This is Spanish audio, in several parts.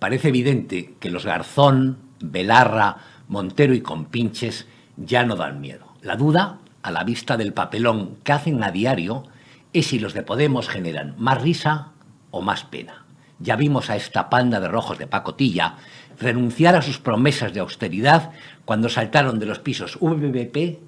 Parece evidente que los Garzón, Belarra, Montero y Compinches ya no dan miedo. La duda, a la vista del papelón que hacen a diario, es si los de Podemos generan más risa o más pena. Ya vimos a esta panda de rojos de pacotilla renunciar a sus promesas de austeridad cuando saltaron de los pisos VVP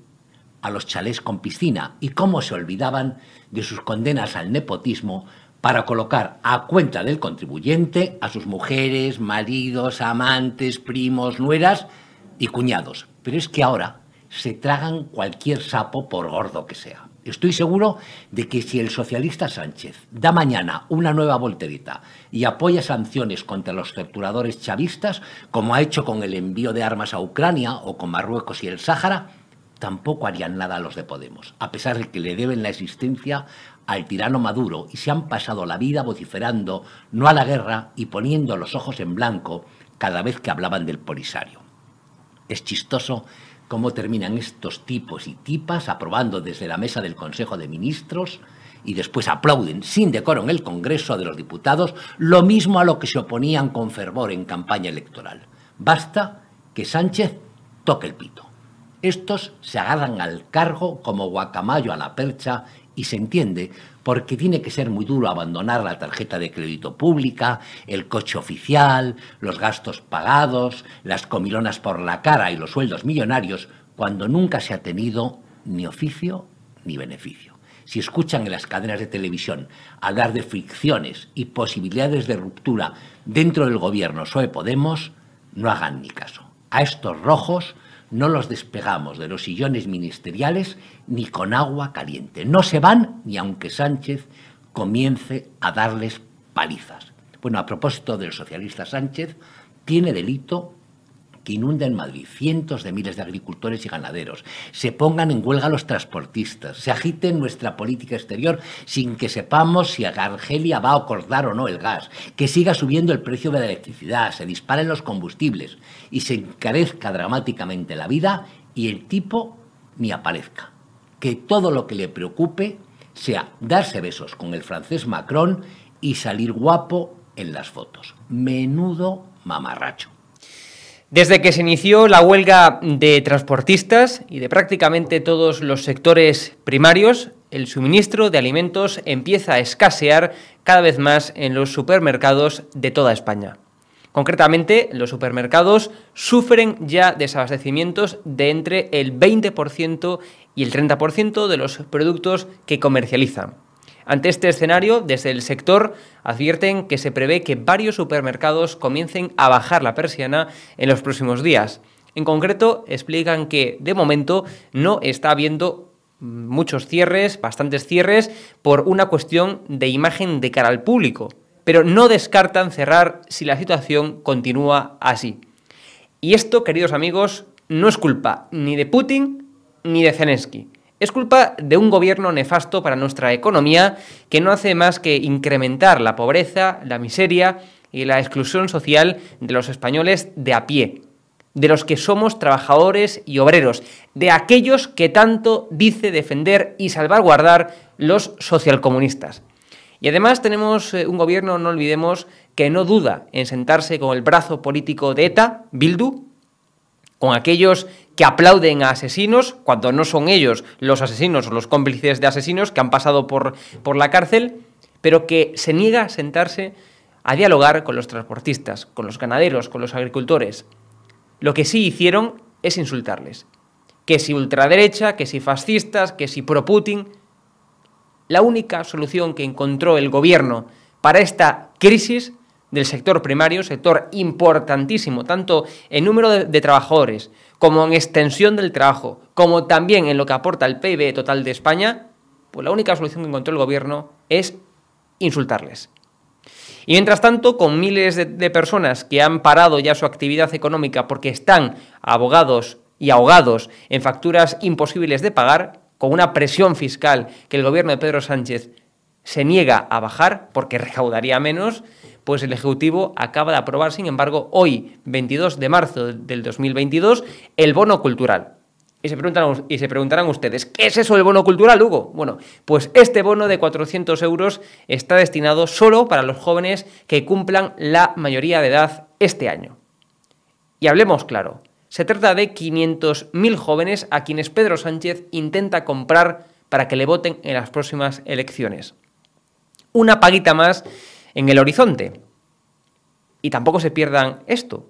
a los chalés con piscina y cómo se olvidaban de sus condenas al nepotismo para colocar a cuenta del contribuyente a sus mujeres, maridos, amantes, primos, nueras y cuñados. Pero es que ahora se tragan cualquier sapo por gordo que sea. Estoy seguro de que si el socialista Sánchez da mañana una nueva voltereta y apoya sanciones contra los torturadores chavistas, como ha hecho con el envío de armas a Ucrania o con Marruecos y el Sáhara, tampoco harían nada los de Podemos, a pesar de que le deben la existencia al tirano Maduro y se han pasado la vida vociferando no a la guerra y poniendo los ojos en blanco cada vez que hablaban del Polisario. Es chistoso cómo terminan estos tipos y tipas aprobando desde la mesa del Consejo de Ministros y después aplauden sin decoro en el Congreso de los Diputados lo mismo a lo que se oponían con fervor en campaña electoral. Basta que Sánchez toque el pito. Estos se agarran al cargo como guacamayo a la percha y se entiende porque tiene que ser muy duro abandonar la tarjeta de crédito pública, el coche oficial, los gastos pagados, las comilonas por la cara y los sueldos millonarios cuando nunca se ha tenido ni oficio ni beneficio. Si escuchan en las cadenas de televisión hablar de fricciones y posibilidades de ruptura dentro del gobierno SOE Podemos, no hagan ni caso. A estos rojos no los despegamos de los sillones ministeriales ni con agua caliente. No se van ni aunque Sánchez comience a darles palizas. Bueno, a propósito del socialista Sánchez, tiene delito que inunda en Madrid cientos de miles de agricultores y ganaderos, se pongan en huelga los transportistas, se agite nuestra política exterior sin que sepamos si Argelia va a acordar o no el gas, que siga subiendo el precio de la electricidad, se disparen los combustibles y se encarezca dramáticamente la vida y el tipo ni aparezca. Que todo lo que le preocupe sea darse besos con el francés Macron y salir guapo en las fotos. Menudo mamarracho. Desde que se inició la huelga de transportistas y de prácticamente todos los sectores primarios, el suministro de alimentos empieza a escasear cada vez más en los supermercados de toda España. Concretamente, los supermercados sufren ya desabastecimientos de entre el 20% y el 30% de los productos que comercializan. Ante este escenario, desde el sector advierten que se prevé que varios supermercados comiencen a bajar la persiana en los próximos días. En concreto, explican que de momento no está habiendo muchos cierres, bastantes cierres, por una cuestión de imagen de cara al público, pero no descartan cerrar si la situación continúa así. Y esto, queridos amigos, no es culpa ni de Putin ni de Zelensky. Es culpa de un gobierno nefasto para nuestra economía que no hace más que incrementar la pobreza, la miseria y la exclusión social de los españoles de a pie, de los que somos trabajadores y obreros, de aquellos que tanto dice defender y salvaguardar los socialcomunistas. Y además tenemos eh, un gobierno, no olvidemos, que no duda en sentarse con el brazo político de ETA, Bildu, con aquellos que aplauden a asesinos cuando no son ellos los asesinos o los cómplices de asesinos que han pasado por, por la cárcel, pero que se niega a sentarse a dialogar con los transportistas, con los ganaderos, con los agricultores. Lo que sí hicieron es insultarles. Que si ultraderecha, que si fascistas, que si pro-Putin. La única solución que encontró el gobierno para esta crisis del sector primario, sector importantísimo, tanto en número de, trabajadores, como en extensión del trabajo, como también en lo que aporta el PIB total de España, pues la única solución que encontró el gobierno es insultarles. Y mientras tanto, con miles de, de, personas que han parado ya su actividad económica porque están abogados y ahogados en facturas imposibles de pagar, con una presión fiscal que el gobierno de Pedro Sánchez se niega a bajar porque recaudaría menos, pues el Ejecutivo acaba de aprobar, sin embargo, hoy, 22 de marzo del 2022, el bono cultural. Y se, preguntan, y se preguntarán ustedes, ¿qué es eso del bono cultural, Hugo? Bueno, pues este bono de 400 euros está destinado solo para los jóvenes que cumplan la mayoría de edad este año. Y hablemos claro, se trata de 500.000 jóvenes a quienes Pedro Sánchez intenta comprar para que le voten en las próximas elecciones. Una paguita más en el horizonte. Y tampoco se pierdan esto.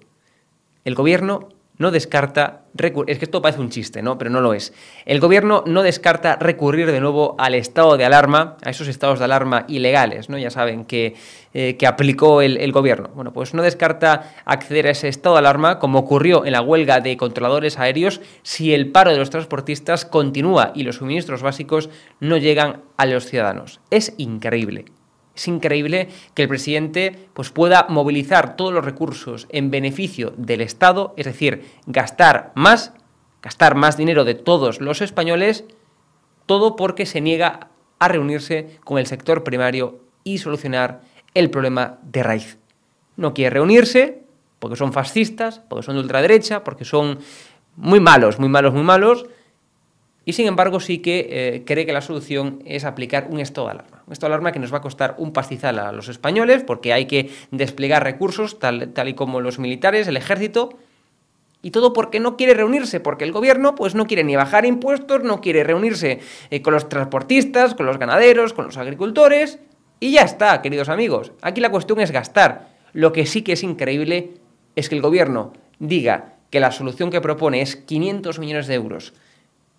El gobierno no descarta, es que esto parece un chiste, ¿no? Pero no lo es. El gobierno no descarta recurrir de nuevo al estado de alarma, a esos estados de alarma ilegales, ¿no? Ya saben que, eh, que aplicó el, gobierno. Bueno, pues no descarta acceder a ese estado de alarma, como ocurrió en la huelga de controladores aéreos, si el paro de los transportistas continúa y los suministros básicos no llegan a los ciudadanos. Es increíble. Es increíble que el presidente pues, pueda movilizar todos los recursos en beneficio del Estado, es decir, gastar más, gastar más dinero de todos los españoles, todo porque se niega a reunirse con el sector primario y solucionar el problema de raíz. No quiere reunirse porque son fascistas, porque son de ultraderecha, porque son muy malos, muy malos, muy malos, y sin embargo sí que eh, cree que la solución es aplicar un estado. De alarma que nos va a costar un pastizal a los españoles porque hay que desplegar recursos tal, tal y como los militares, el ejército, y todo porque no quiere reunirse, porque el gobierno pues no quiere ni bajar impuestos, no quiere reunirse eh, con los transportistas, con los ganaderos, con los agricultores, y ya está, queridos amigos. Aquí la cuestión es gastar. Lo que sí que es increíble es que el gobierno diga que la solución que propone es 500 millones de euros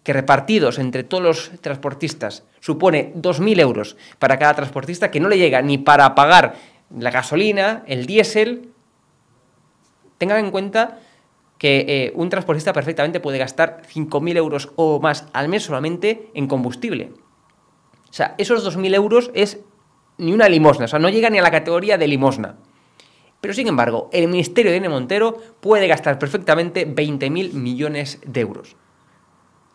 que repartidos entre todos los transportistas supone 2.000 euros para cada transportista, que no le llega ni para pagar la gasolina, el diésel, tengan en cuenta que eh, un transportista perfectamente puede gastar 5.000 euros o más al mes solamente en combustible. O sea, esos 2.000 euros es ni una limosna, o sea, no llega ni a la categoría de limosna. Pero sin embargo, el Ministerio de N. Montero puede gastar perfectamente 20.000 millones de euros.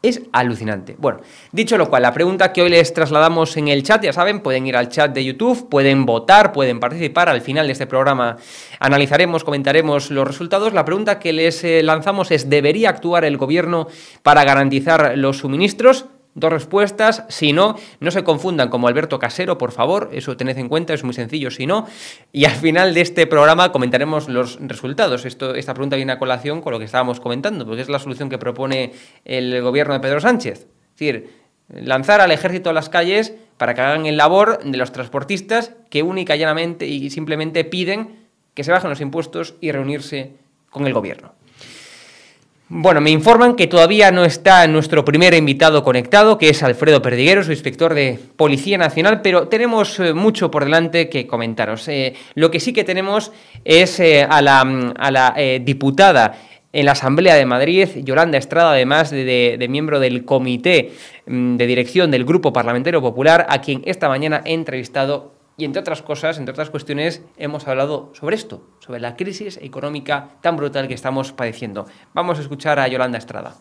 Es alucinante. Bueno, dicho lo cual, la pregunta que hoy les trasladamos en el chat, ya saben, pueden ir al chat de YouTube, pueden votar, pueden participar. Al final de este programa analizaremos, comentaremos los resultados. La pregunta que les eh, lanzamos es, ¿debería actuar el gobierno para garantizar los suministros? Dos respuestas, si no, no se confundan como Alberto Casero, por favor, eso tened en cuenta, es muy sencillo, si no. Y al final de este programa comentaremos los resultados. Esto, esta pregunta viene a colación con lo que estábamos comentando, porque es la solución que propone el gobierno de Pedro Sánchez. Es decir, lanzar al ejército a las calles para que hagan el labor de los transportistas que única y llanamente y simplemente piden que se bajen los impuestos y reunirse con el gobierno. Bueno, me informan que todavía no está nuestro primer invitado conectado, que es Alfredo Perdiguero, su inspector de Policía Nacional, pero tenemos eh, mucho por delante que comentaros. Eh, lo que sí que tenemos es eh, a la, la diputada en la Asamblea de Madrid, Yolanda Estrada, además de, de, miembro del comité mm, de dirección del Grupo Parlamentario Popular, a quien esta mañana he entrevistado y entre otras cosas, entre otras cuestiones, hemos hablado sobre esto, sobre la crisis económica tan brutal que estamos padeciendo. Vamos a escuchar a Yolanda Estrada.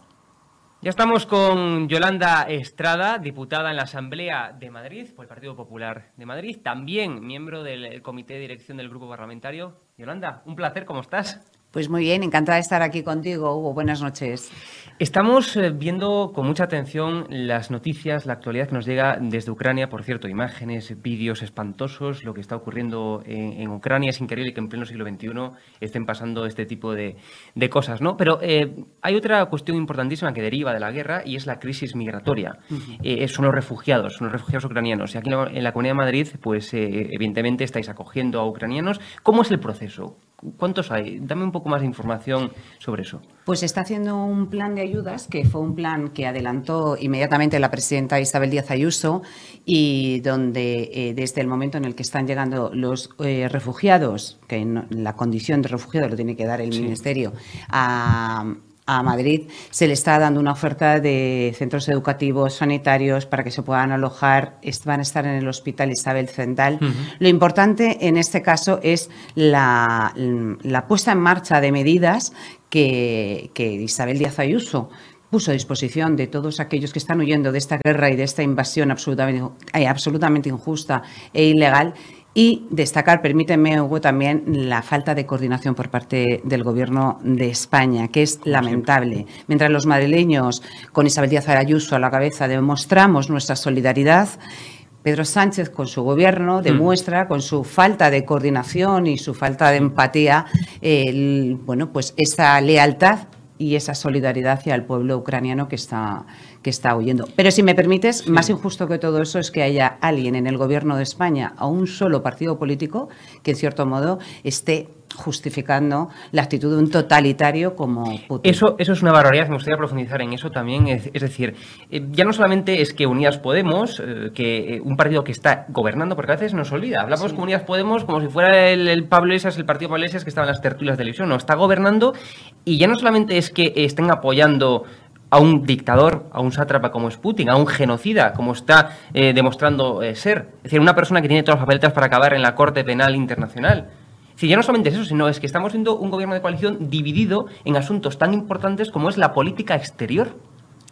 Ya estamos con Yolanda Estrada, diputada en la Asamblea de Madrid por el Partido Popular de Madrid, también miembro del Comité de Dirección del Grupo Parlamentario. Yolanda, un placer, ¿cómo estás? Pues muy bien, encantada de estar aquí contigo, Hugo. Buenas noches. Estamos eh, viendo con mucha atención las noticias, la actualidad que nos llega desde Ucrania. Por cierto, imágenes, vídeos espantosos, lo que está ocurriendo en, en Ucrania. Es increíble que en pleno siglo XXI estén pasando este tipo de, de cosas, ¿no? Pero eh, hay otra cuestión importantísima que deriva de la guerra y es la crisis migratoria. Eh, son los refugiados, son los refugiados ucranianos. Y aquí en la, en la Comunidad de Madrid, pues eh, evidentemente estáis acogiendo a ucranianos. ¿Cómo es el proceso? ¿Cuántos hay? Dame un poco más de información sobre eso. Pues está haciendo un plan de ayudas, que fue un plan que adelantó inmediatamente la presidenta Isabel Díaz Ayuso y donde eh, desde el momento en el que están llegando los eh, refugiados, que no- la condición de refugiado lo tiene que dar el Ministerio, a, a Madrid, se le está dando una oferta de centros educativos, sanitarios, para que se puedan alojar, van a estar en el Hospital Isabel Zendal. Lo importante en este caso es la, la puesta en marcha de medidas que, que Isabel Díaz Ayuso puso a disposición de todos aquellos que están huyendo de esta guerra y de esta invasión absolutamente, eh, absolutamente injusta e ilegal. Y destacar, permíteme, Hugo, también la falta de coordinación por parte del Gobierno de España, que es lamentable. Mientras los madrileños, con Isabel Díaz Ayuso a la cabeza, demostramos nuestra solidaridad, Pedro Sánchez con su gobierno demuestra con su falta de coordinación y su falta de empatía, el- bueno, pues esa lealtad y esa solidaridad hacia el pueblo ucraniano que está, que está huyendo. Pero si me permites, más injusto que todo eso es que haya alguien en el gobierno de España, a un solo partido político, que en cierto modo esté justificando la actitud de un totalitario como Putin. Eso, eso es una barbaridad, me gustaría profundizar en eso también. Es, es decir, eh, ya no solamente es que Unidas Podemos, eh, que eh, un partido que está gobernando, porque a veces nos olvida, hablamos con Unidas Podemos como si fuera el, el Pablo Iglesias, el partido Pablo Iglesias que estaba en las tertulias de televisión, no, está gobernando y ya no solamente es que estén apoyando a un dictador, a un sátrapa como es Putin, a un genocida como está eh, demostrando eh, ser. Es decir, una persona que tiene todas las papeletas para acabar en la Corte Penal Internacional. Es decir, ya no solamente es eso, sino es que estamos viendo un gobierno de coalición dividido en asuntos tan importantes como es la política exterior.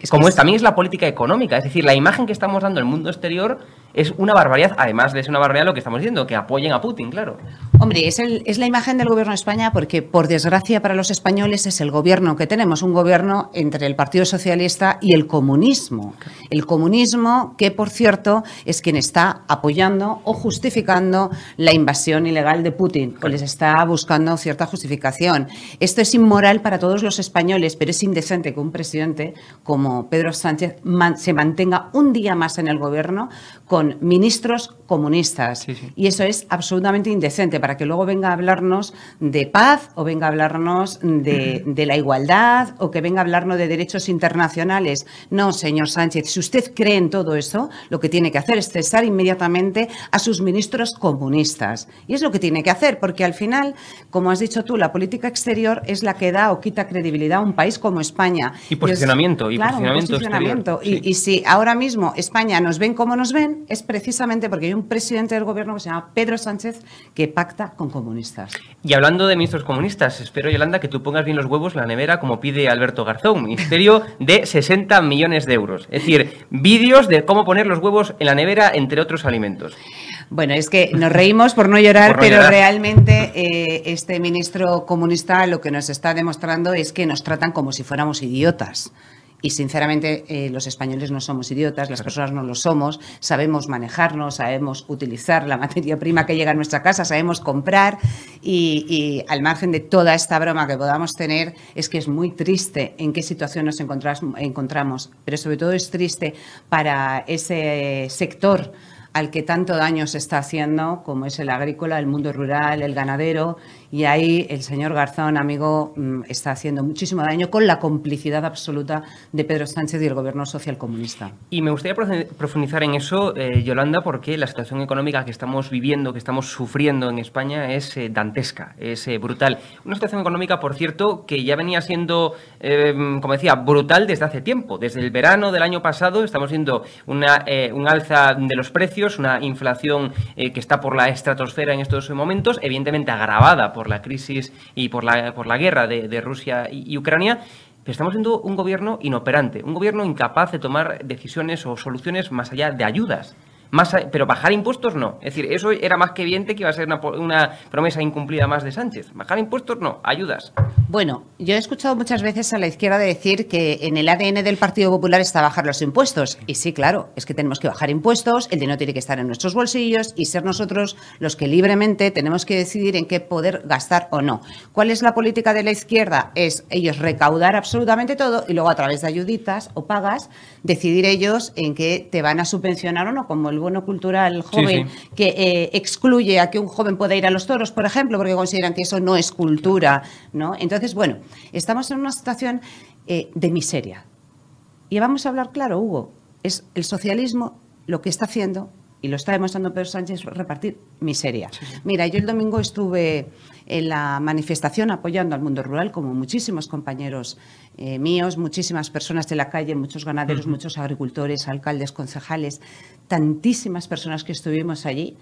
Es como es, es- también es la política económica. Es decir, la imagen que estamos dando al mundo exterior es una barbaridad, además de ser una barbaridad lo que estamos diciendo, que apoyen a Putin, claro. Hombre, es, el- es la imagen del gobierno de España porque, por desgracia para los españoles, es el gobierno que tenemos, un gobierno entre el Partido Socialista y el comunismo. El comunismo que, por cierto, es quien está apoyando o justificando la invasión ilegal de Putin, o les está buscando cierta justificación. Esto es inmoral para todos los españoles, pero es indecente que un presidente como Pedro Sánchez se mantenga un día más en el gobierno con ministros comunistas. Sí, sí. Y eso es absolutamente indecente para que luego venga a hablarnos de paz o venga a hablarnos de, de la igualdad o que venga a hablarnos de derechos internacionales. No, señor Sánchez, si usted cree en todo eso, lo que tiene que hacer es cesar inmediatamente a sus ministros comunistas. Y es lo que tiene que hacer, porque al final, como has dicho tú, la política exterior es la que da o quita credibilidad a un país como España. Y posicionamiento, y claro, posicionamiento posicionamiento. exterior, Y- sí. y si ahora mismo España nos ven como nos ven, es precisamente porque hay un presidente del gobierno que se llama Pedro Sánchez que pacta con comunistas. Y hablando de ministros comunistas, espero, Yolanda, que tú pongas bien los huevos en la nevera como pide Alberto Garzón, ministerio de 60 millones de euros. Es decir, vídeos de cómo poner los huevos en la nevera, entre otros alimentos. Bueno, es que nos reímos por no llorar, Por no pero llorar. realmente eh, este ministro comunista lo que nos está demostrando es que nos tratan como si fuéramos idiotas. Y sinceramente eh, los españoles no somos idiotas, las personas no lo somos, sabemos manejarnos, sabemos utilizar la materia prima que llega a nuestra casa, sabemos comprar y, y al margen de toda esta broma que podamos tener, es que es muy triste en qué situación nos encontramos, pero sobre todo es triste para ese sector al que tanto daño se está haciendo, como es el agrícola, el mundo rural, el ganadero, y ahí el señor Garzón, amigo, mm, está haciendo muchísimo daño con la complicidad absoluta de Pedro Sánchez y el gobierno socialcomunista. Y me gustaría profundizar en eso, eh, Yolanda, porque la situación económica que estamos viviendo, que estamos sufriendo en España es eh, dantesca, es eh, brutal. Una situación económica, por cierto, que ya venía siendo, eh, como decía, brutal desde hace tiempo. Desde el verano del año pasado estamos viendo una, un alza de los precios, una inflación que está por la estratosfera en estos momentos, evidentemente agravada por la crisis y por la, por la guerra de, Rusia y, Ucrania. Estamos viendo un gobierno inoperante, un gobierno incapaz de tomar decisiones o soluciones más allá de ayudas. Pero bajar impuestos no. Es decir, eso era más que evidente que iba a ser una promesa incumplida más de Sánchez. Bajar impuestos no, ayudas. Bueno, yo he escuchado muchas veces a la izquierda decir que en el ADN del Partido Popular está bajar los impuestos. Y sí, claro, es que tenemos que bajar impuestos, el dinero tiene que estar en nuestros bolsillos y ser nosotros los que libremente tenemos que decidir en qué poder gastar o no. ¿Cuál es la política de la izquierda? Es ellos recaudar absolutamente todo y luego a través de ayuditas o pagas decidir ellos en qué te van a subvencionar o no, como el bono cultural joven sí. que eh, excluye a que un joven pueda ir a los toros, por ejemplo, porque consideran que eso no es cultura, ¿no? Entonces, bueno, estamos en una situación eh, de miseria. Y vamos a hablar claro, Hugo, es el socialismo lo que está haciendo, y lo está demostrando Pedro Sánchez, repartir miseria. Mira, yo el domingo estuve en la manifestación apoyando al mundo rural, como muchísimos compañeros eh, míos, muchísimas personas de la calle, muchos ganaderos, muchos agricultores, alcaldes, concejales, tantísimas personas que estuvimos allí.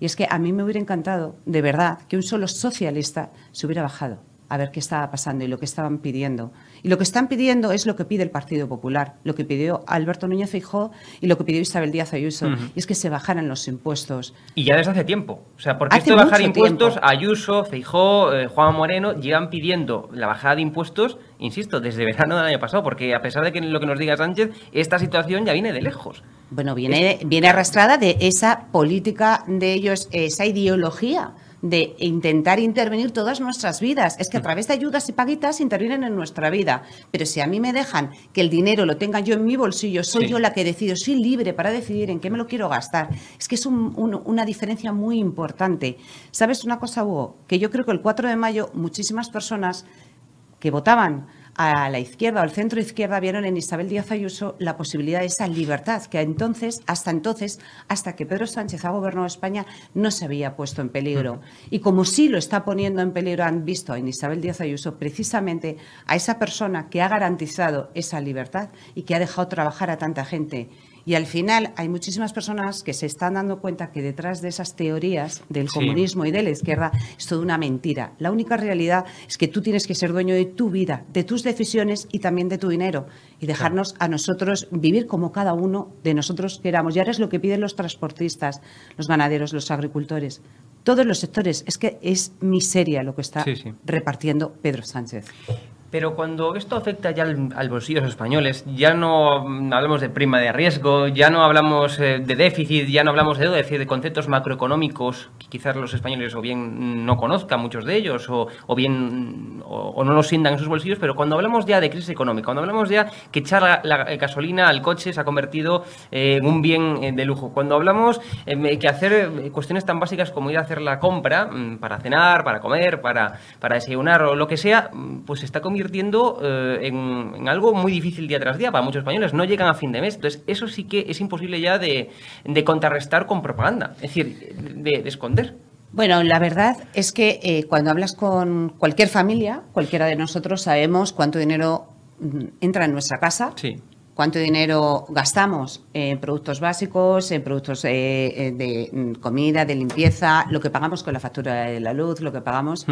Y es que a mí me hubiera encantado, de verdad, que un solo socialista se hubiera bajado a ver qué estaba pasando y lo que estaban pidiendo. Y lo que están pidiendo es lo que pide el Partido Popular, lo que pidió Alberto Núñez Feijóo y lo que pidió Isabel Díaz Ayuso, y es que se bajaran los impuestos. Y ya desde hace tiempo. O sea, porque Hace esto de bajar impuestos, tiempo. Ayuso, Feijó, eh, Juan Moreno llevan pidiendo la bajada de impuestos, insisto, desde verano del año pasado, porque a pesar de que lo que nos diga Sánchez, esta situación ya viene de lejos. Bueno, viene, viene arrastrada de esa política de ellos, esa ideología de intentar intervenir todas nuestras vidas. Es que a través de ayudas y paguitas intervienen en nuestra vida. Pero si a mí me dejan que el dinero lo tenga yo en mi bolsillo, soy Sí. yo la que decido, soy libre para decidir en qué me lo quiero gastar. Es que es un- un- una diferencia muy importante. ¿Sabes una cosa, Hugo? Que yo creo que el 4 de mayo muchísimas personas que votaban a la izquierda o al centro izquierda vieron en Isabel Díaz Ayuso la posibilidad de esa libertad que entonces, hasta entonces, hasta que Pedro Sánchez ha gobernado España, no se había puesto en peligro. Y como sí lo está poniendo en peligro, han visto en Isabel Díaz Ayuso precisamente a esa persona que ha garantizado esa libertad y que ha dejado trabajar a tanta gente. Y al final hay muchísimas personas que se están dando cuenta que detrás de esas teorías del Sí. comunismo y de la izquierda es toda una mentira. La única realidad es que tú tienes que ser dueño de tu vida, de tus decisiones y también de tu dinero y dejarnos a nosotros vivir como cada uno de nosotros queramos. Y ahora es lo que piden los transportistas, los ganaderos, los agricultores. Todos los sectores. Es que es miseria lo que está Sí, sí. repartiendo Pedro Sánchez. Pero cuando esto afecta ya al, al bolsillo de los españoles, ya no hablamos de prima de riesgo, ya no hablamos eh, de déficit, ya no hablamos de es decir, de conceptos macroeconómicos que quizás los españoles o bien no conozcan muchos de ellos o, o bien o, no los sientan en sus bolsillos, pero cuando hablamos ya de crisis económica, cuando hablamos ya que echar la, la gasolina al coche se ha convertido eh, en un bien eh, de lujo, cuando hablamos eh, que hacer eh, cuestiones tan básicas como ir a hacer la compra mm, para cenar, para comer, para, para desayunar o lo que sea, mm, pues está convirtiendo eh, en, en algo muy difícil día tras día para muchos españoles. No llegan a fin de mes. Entonces, eso sí que es imposible ya de, de contrarrestar con propaganda, es decir, de, de esconder. Bueno, la verdad es que eh, cuando hablas con cualquier familia, cualquiera de nosotros sabemos cuánto dinero mm, entra en nuestra casa, Sí. Cuánto dinero gastamos en productos básicos, en productos eh, eh, de mm, comida, de limpieza, lo que pagamos con la factura de la luz, lo que pagamos.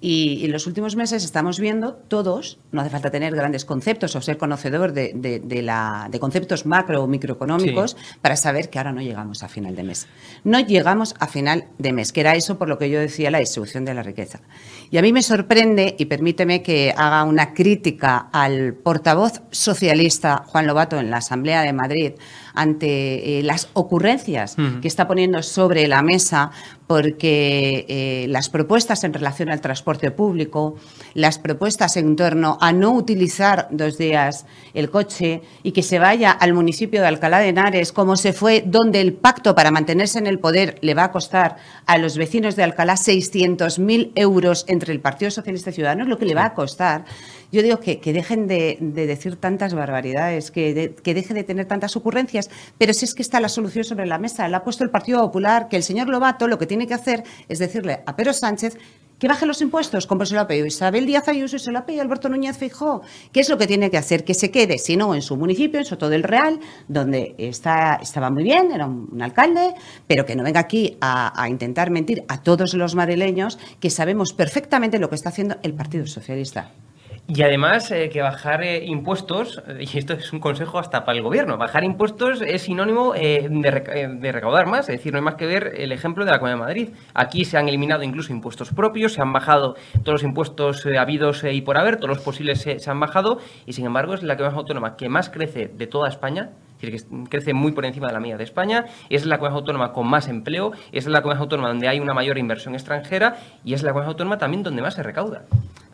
y, y en los últimos meses estamos viendo todos, no hace falta tener grandes conceptos o ser conocedor de, de- de la, de conceptos macro o microeconómicos para saber que ahora no llegamos a final de mes. No llegamos a final de mes, que era eso por lo que yo decía la distribución de la riqueza. Y a mí me sorprende, y permíteme que haga una crítica al portavoz socialista Juan Lobato en la Asamblea de Madrid ante eh, las ocurrencias que está poniendo sobre la mesa porque eh, las propuestas en relación al transporte público, las propuestas en torno a no utilizar dos días el coche y que se vaya al municipio de Alcalá de Henares, como se fue, donde el pacto para mantenerse en el poder le va a costar a los vecinos de Alcalá 600.000 euros entre el Partido Socialista y Ciudadanos, lo que le va a costar. Yo digo que, dejen de, de decir tantas barbaridades, que, de- deje de tener tantas ocurrencias, pero si es que está la solución sobre la mesa, la ha puesto el Partido Popular, que el señor Lobato lo que tiene que hacer es decirle a Pedro Sánchez que baje los impuestos, como se lo ha pedido Isabel Díaz Ayuso y se lo ha pedido Alberto Núñez Feijóo. ¿Qué es lo que tiene que hacer? Que se quede, si no, en su municipio, en Soto del Real, donde estaba muy bien, era un, alcalde, pero que no venga aquí a intentar mentir a todos los madrileños que sabemos perfectamente lo que está haciendo el Partido Socialista. Y además eh, que bajar eh, impuestos, eh, y esto es un consejo hasta para el gobierno, bajar impuestos es sinónimo de, de recaudar más, es decir, no hay más que ver el ejemplo de la Comunidad de Madrid. Aquí se han eliminado incluso impuestos propios, se han bajado todos los impuestos habidos y por haber, todos los posibles se han bajado, y sin embargo es la comunidad autónoma que más crece de toda España, es decir, que crece muy por encima de la media de España, es la comunidad autónoma con más empleo, es la comunidad autónoma donde hay una mayor inversión extranjera y es la comunidad autónoma también donde más se recauda.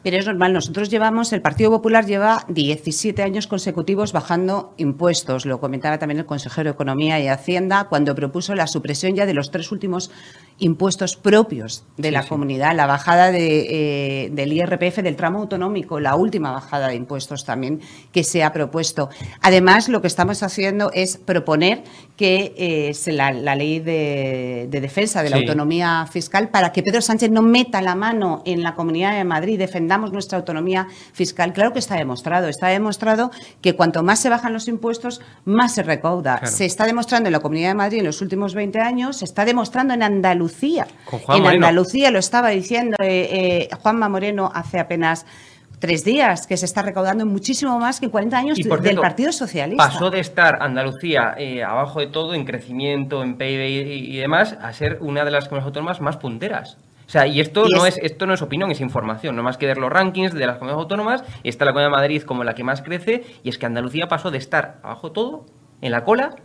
Pero es normal, nosotros llevamos, el Partido Popular lleva 17 años consecutivos bajando impuestos. Lo comentaba también el consejero de Economía y Hacienda cuando propuso la supresión ya de los tres últimos impuestos propios de Sí, la sí. comunidad, la bajada de, eh, del IRPF del tramo autonómico, la última bajada de impuestos también que se ha propuesto. Además, lo que estamos haciendo es proponer que eh, se la, la ley de, de defensa de la autonomía fiscal para que Pedro Sánchez no meta la mano en la Comunidad de Madrid, defendamos nuestra autonomía fiscal. Claro que está demostrado, está demostrado que cuanto más se bajan los impuestos, más se recauda. Claro. Se está demostrando en la Comunidad de Madrid en los últimos 20 años, se está demostrando en Andalucía. Con Juan en Moreno. Andalucía lo estaba diciendo eh, eh, Juanma Moreno hace apenas tres días, que se está recaudando muchísimo más que en 40 años Y, por del cierto, Partido Socialista. Pasó de estar Andalucía eh, abajo de todo en crecimiento, en PIB y, y demás, a ser una de las comunidades autónomas más punteras. O sea, y esto Y no es- es esto no es opinión, es información. No más que ver los rankings de las comunidades autónomas, está la Comunidad de Madrid como la que más crece, y es que Andalucía pasó de estar abajo todo, en la cola,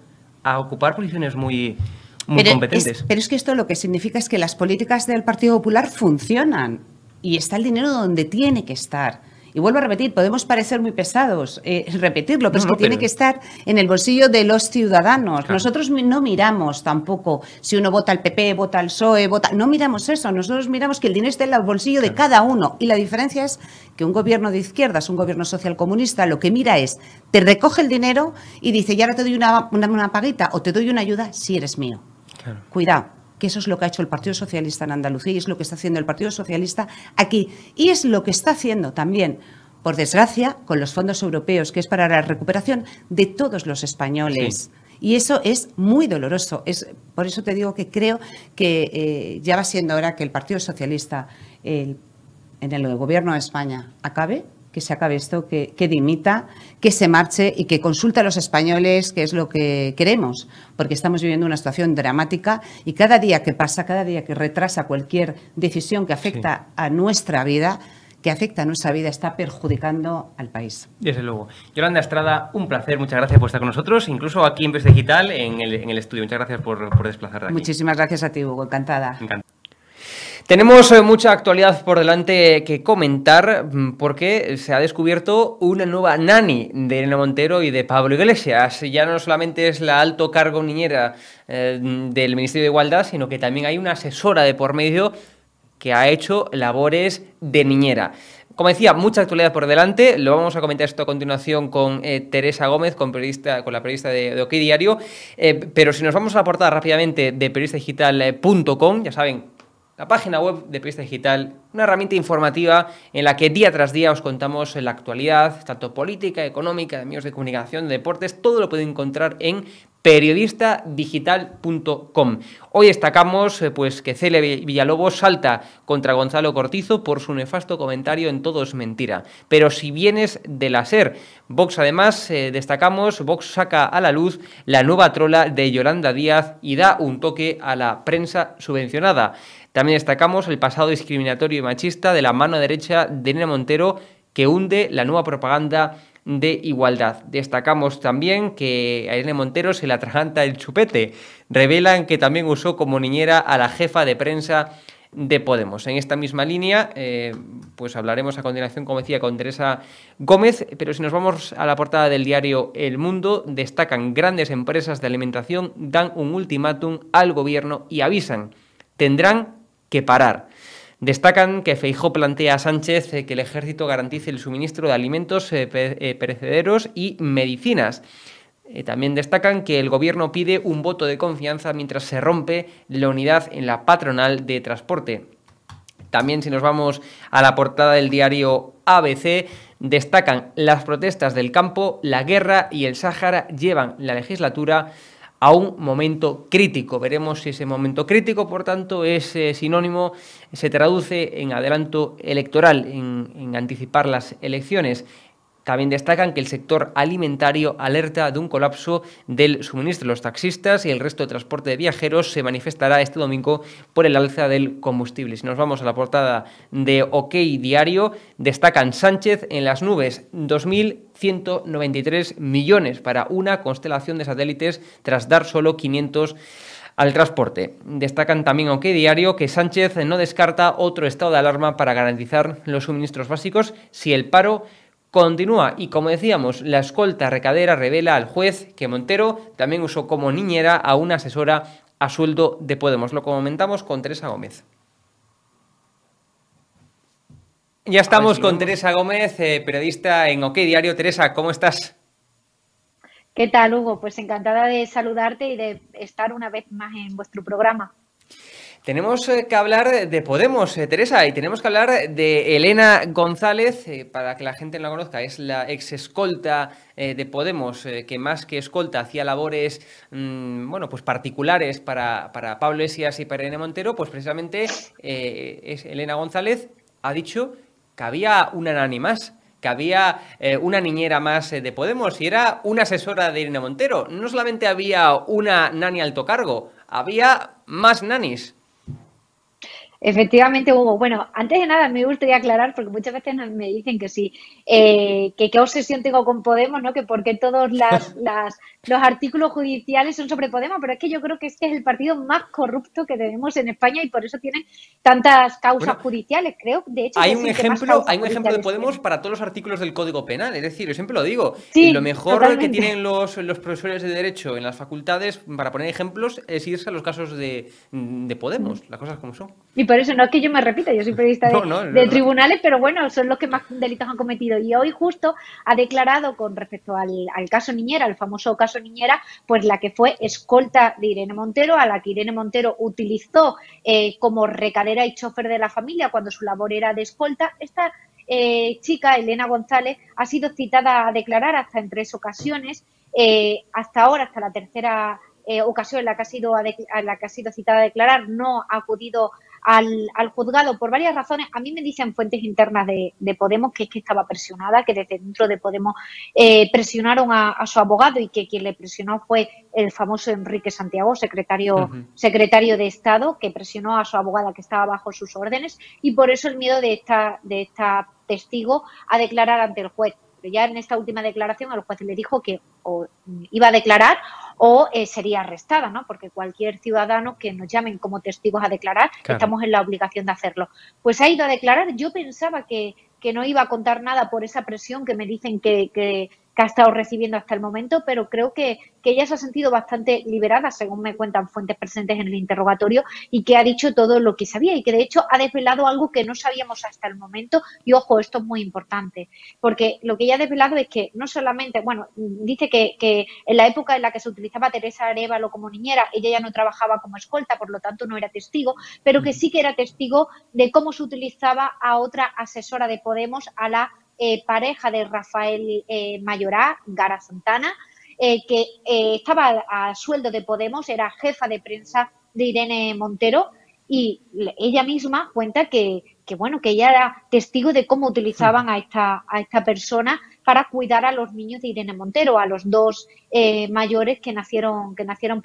a ocupar posiciones muy, muy pero competentes. Es, pero es que esto lo que significa es que las políticas del Partido Popular funcionan y está el dinero donde tiene que estar. Y vuelvo a repetir, podemos parecer muy pesados, eh, repetirlo, pero No, es que no, tiene pero- que estar en el bolsillo de los ciudadanos. Claro. Nosotros no miramos tampoco si uno vota al PP, vota al PSOE, vota. No miramos eso. Nosotros miramos que el dinero esté en el bolsillo de cada uno. Y la diferencia es que un gobierno de izquierdas, un gobierno social comunista, lo que mira es, te recoge el dinero y dice, y ahora te doy una, una, una paguita o te doy una ayuda si eres mío. Claro. Cuidado, que eso es lo que ha hecho el Partido Socialista en Andalucía y es lo que está haciendo el Partido Socialista aquí. Y es lo que está haciendo también, por desgracia, con los fondos europeos, que es para la recuperación de todos los españoles. Y eso es muy doloroso. Es, por eso te digo que creo que eh, ya va siendo hora que el Partido Socialista en el gobierno de España acabe, que se acabe esto, que, que dimita, que se marche y que consulte a los españoles qué es lo que queremos, porque estamos viviendo una situación dramática y cada día que pasa, cada día que retrasa cualquier decisión que afecta a nuestra vida, que afecta a nuestra vida, está perjudicando al país. Desde luego. Yolanda Estrada, un placer, muchas gracias por estar con nosotros, incluso aquí en Pes Digital, en el, en el estudio. Muchas gracias por, por desplazarte aquí. Muchísimas gracias a ti, Hugo, encantada. Encantado. Tenemos eh, mucha actualidad por delante que comentar mm, porque se ha descubierto una nueva nani de Elena Montero y de Pablo Iglesias. Ya no solamente es la alto cargo niñera eh, del Ministerio de Igualdad, sino que también hay una asesora de por medio que ha hecho labores de niñera. Como decía, mucha actualidad por delante. Lo vamos a comentar esto a continuación con eh, Teresa Gómez, con, periodista, con la periodista de, de OK Diario. Pero si nos vamos a la portada rápidamente de periodistadigital.com, ya saben, la página web de Periodista Digital, una herramienta informativa en la que día tras día os contamos la actualidad, tanto política, económica, de medios de comunicación, de deportes, todo lo podéis encontrar en periodistadigital.com. Hoy destacamos eh, pues, que Celia Villalobos salta contra Gonzalo Cortizo por su nefasto comentario en Todo es mentira. Pero si vienes de la SER, Vox además eh, destacamos, Vox saca a la luz la nueva trola de Yolanda Díaz y da un toque a la prensa subvencionada. También destacamos el pasado discriminatorio y machista de la mano derecha de Nena Montero que hunde la nueva propaganda de igualdad. Destacamos también que a Irene Montero se le atraganta el chupete. Revelan que también usó como niñera a la jefa de prensa de Podemos. En esta misma línea, eh, pues hablaremos a continuación, como decía, con Teresa Gómez, pero si nos vamos a la portada del diario El Mundo, destacan grandes empresas de alimentación, dan un ultimátum al gobierno y avisan, tendrán que parar. Destacan que Feijó plantea a Sánchez eh, que el ejército garantice el suministro de alimentos eh, eh, perecederos y medicinas. También destacan que el gobierno pide un voto de confianza mientras se rompe la unidad en la patronal de transporte. También si nos vamos a la portada del diario ABC, destacan las protestas del campo, la guerra y el Sáhara llevan la legislatura a un momento crítico. Veremos si ese momento crítico, por tanto, es eh, sinónimo, se traduce en adelanto electoral, en, en anticipar las elecciones. También destacan que el sector alimentario alerta de un colapso del suministro. Los taxistas y el resto de transporte de viajeros se manifestará este domingo por el alza del combustible. Si nos vamos a la portada de OK Diario, destacan Sánchez en las nubes 2.193 millones para una constelación de satélites tras dar solo 500 al transporte. Destacan también OK Diario que Sánchez no descarta otro estado de alarma para garantizar los suministros básicos si el paro Continúa y como decíamos, la escolta recadera revela al juez que Montero también usó como niñera a una asesora a sueldo de Podemos. Lo comentamos con Teresa Gómez. Ya estamos con Teresa Gómez, eh, periodista en OK Diario. Teresa, ¿cómo estás? ¿Qué tal, Hugo? Pues encantada de saludarte y de estar una vez más en vuestro programa. Tenemos eh, que hablar de Podemos, eh, Teresa, y tenemos que hablar de Elena González, eh, para que la gente no la conozca, es la ex escolta de Podemos, que más que escolta hacía labores, mm, bueno, pues particulares para, para Pablo Esias y para Irene Montero, pues precisamente es Elena González ha dicho que había una nani más que había una niñera más de Podemos y era una asesora de Irene Montero. No solamente había una nani alto cargo, había más nanis. Efectivamente, Hugo. Bueno, antes de nada me gustaría aclarar, porque muchas veces me dicen que sí, eh, que qué obsesión tengo con Podemos, ¿no? Que porque todos las, los artículos judiciales son sobre Podemos, pero es que yo creo que este es el partido más corrupto que tenemos en España y por eso tienen tantas causas judiciales, creo. De hecho, hay un ejemplo, hay un ejemplo de Podemos para todos los artículos del Código Penal, es decir, yo siempre lo digo, lo mejor que tienen los, los profesores de derecho en las facultades para poner ejemplos es irse a los casos de, Podemos, las cosas como son. Y por eso no es que yo me repita, yo soy periodista de, tribunales, pero bueno, son los que más delitos han cometido. Y hoy justo ha declarado con respecto al, caso Niñera, el famoso caso Niñera, pues la que fue escolta de Irene Montero, a la que Irene Montero utilizó eh, como recadera y chofer de la familia cuando su labor era de escolta. Esta eh, chica, Elena González, ha sido citada a declarar hasta en tres ocasiones. Eh, hasta ahora, hasta la tercera ocasión en la, que ha sido la que ha sido citada a declarar, no ha acudido al, al, juzgado por varias razones. A mí me dicen fuentes internas de, Podemos que es que estaba presionada, que desde dentro de Podemos eh, presionaron a, su abogado y que quien le presionó fue el famoso Enrique Santiago, secretario, secretario de Estado, que presionó a su abogada que estaba bajo sus órdenes y por eso el miedo de esta, de esta testigo a declarar ante el juez. Ya en esta última declaración el juez le dijo que o iba a declarar o eh, sería arrestada, ¿no? Porque cualquier ciudadano que nos llamen como testigos a declarar, estamos en la obligación de hacerlo. Pues ha ido a declarar. Yo pensaba que, que no iba a contar nada por esa presión que me dicen que, que, que ha estado recibiendo hasta el momento, pero creo que, que, ella se ha sentido bastante liberada, según me cuentan fuentes presentes en el interrogatorio, y que ha dicho todo lo que sabía y que de hecho ha desvelado algo que no sabíamos hasta el momento. Y ojo, esto es muy importante, porque lo que ella ha desvelado es que no solamente, bueno, dice que, que en la época en la que se utilizaba Teresa Arevalo como niñera, ella ya no trabajaba como escolta, por lo tanto no era testigo, pero que sí que era testigo de cómo se utilizaba a otra asesora de Podemos, a la eh, pareja de Rafael eh, Mayorá, Gara Santana, eh, que estaba a, sueldo de Podemos, era jefa de prensa de Irene Montero y ella misma cuenta que, que, bueno, que ella era testigo de cómo utilizaban a esta, a esta persona para cuidar a los niños de Irene Montero, a los dos eh, mayores que nacieron, que nacieron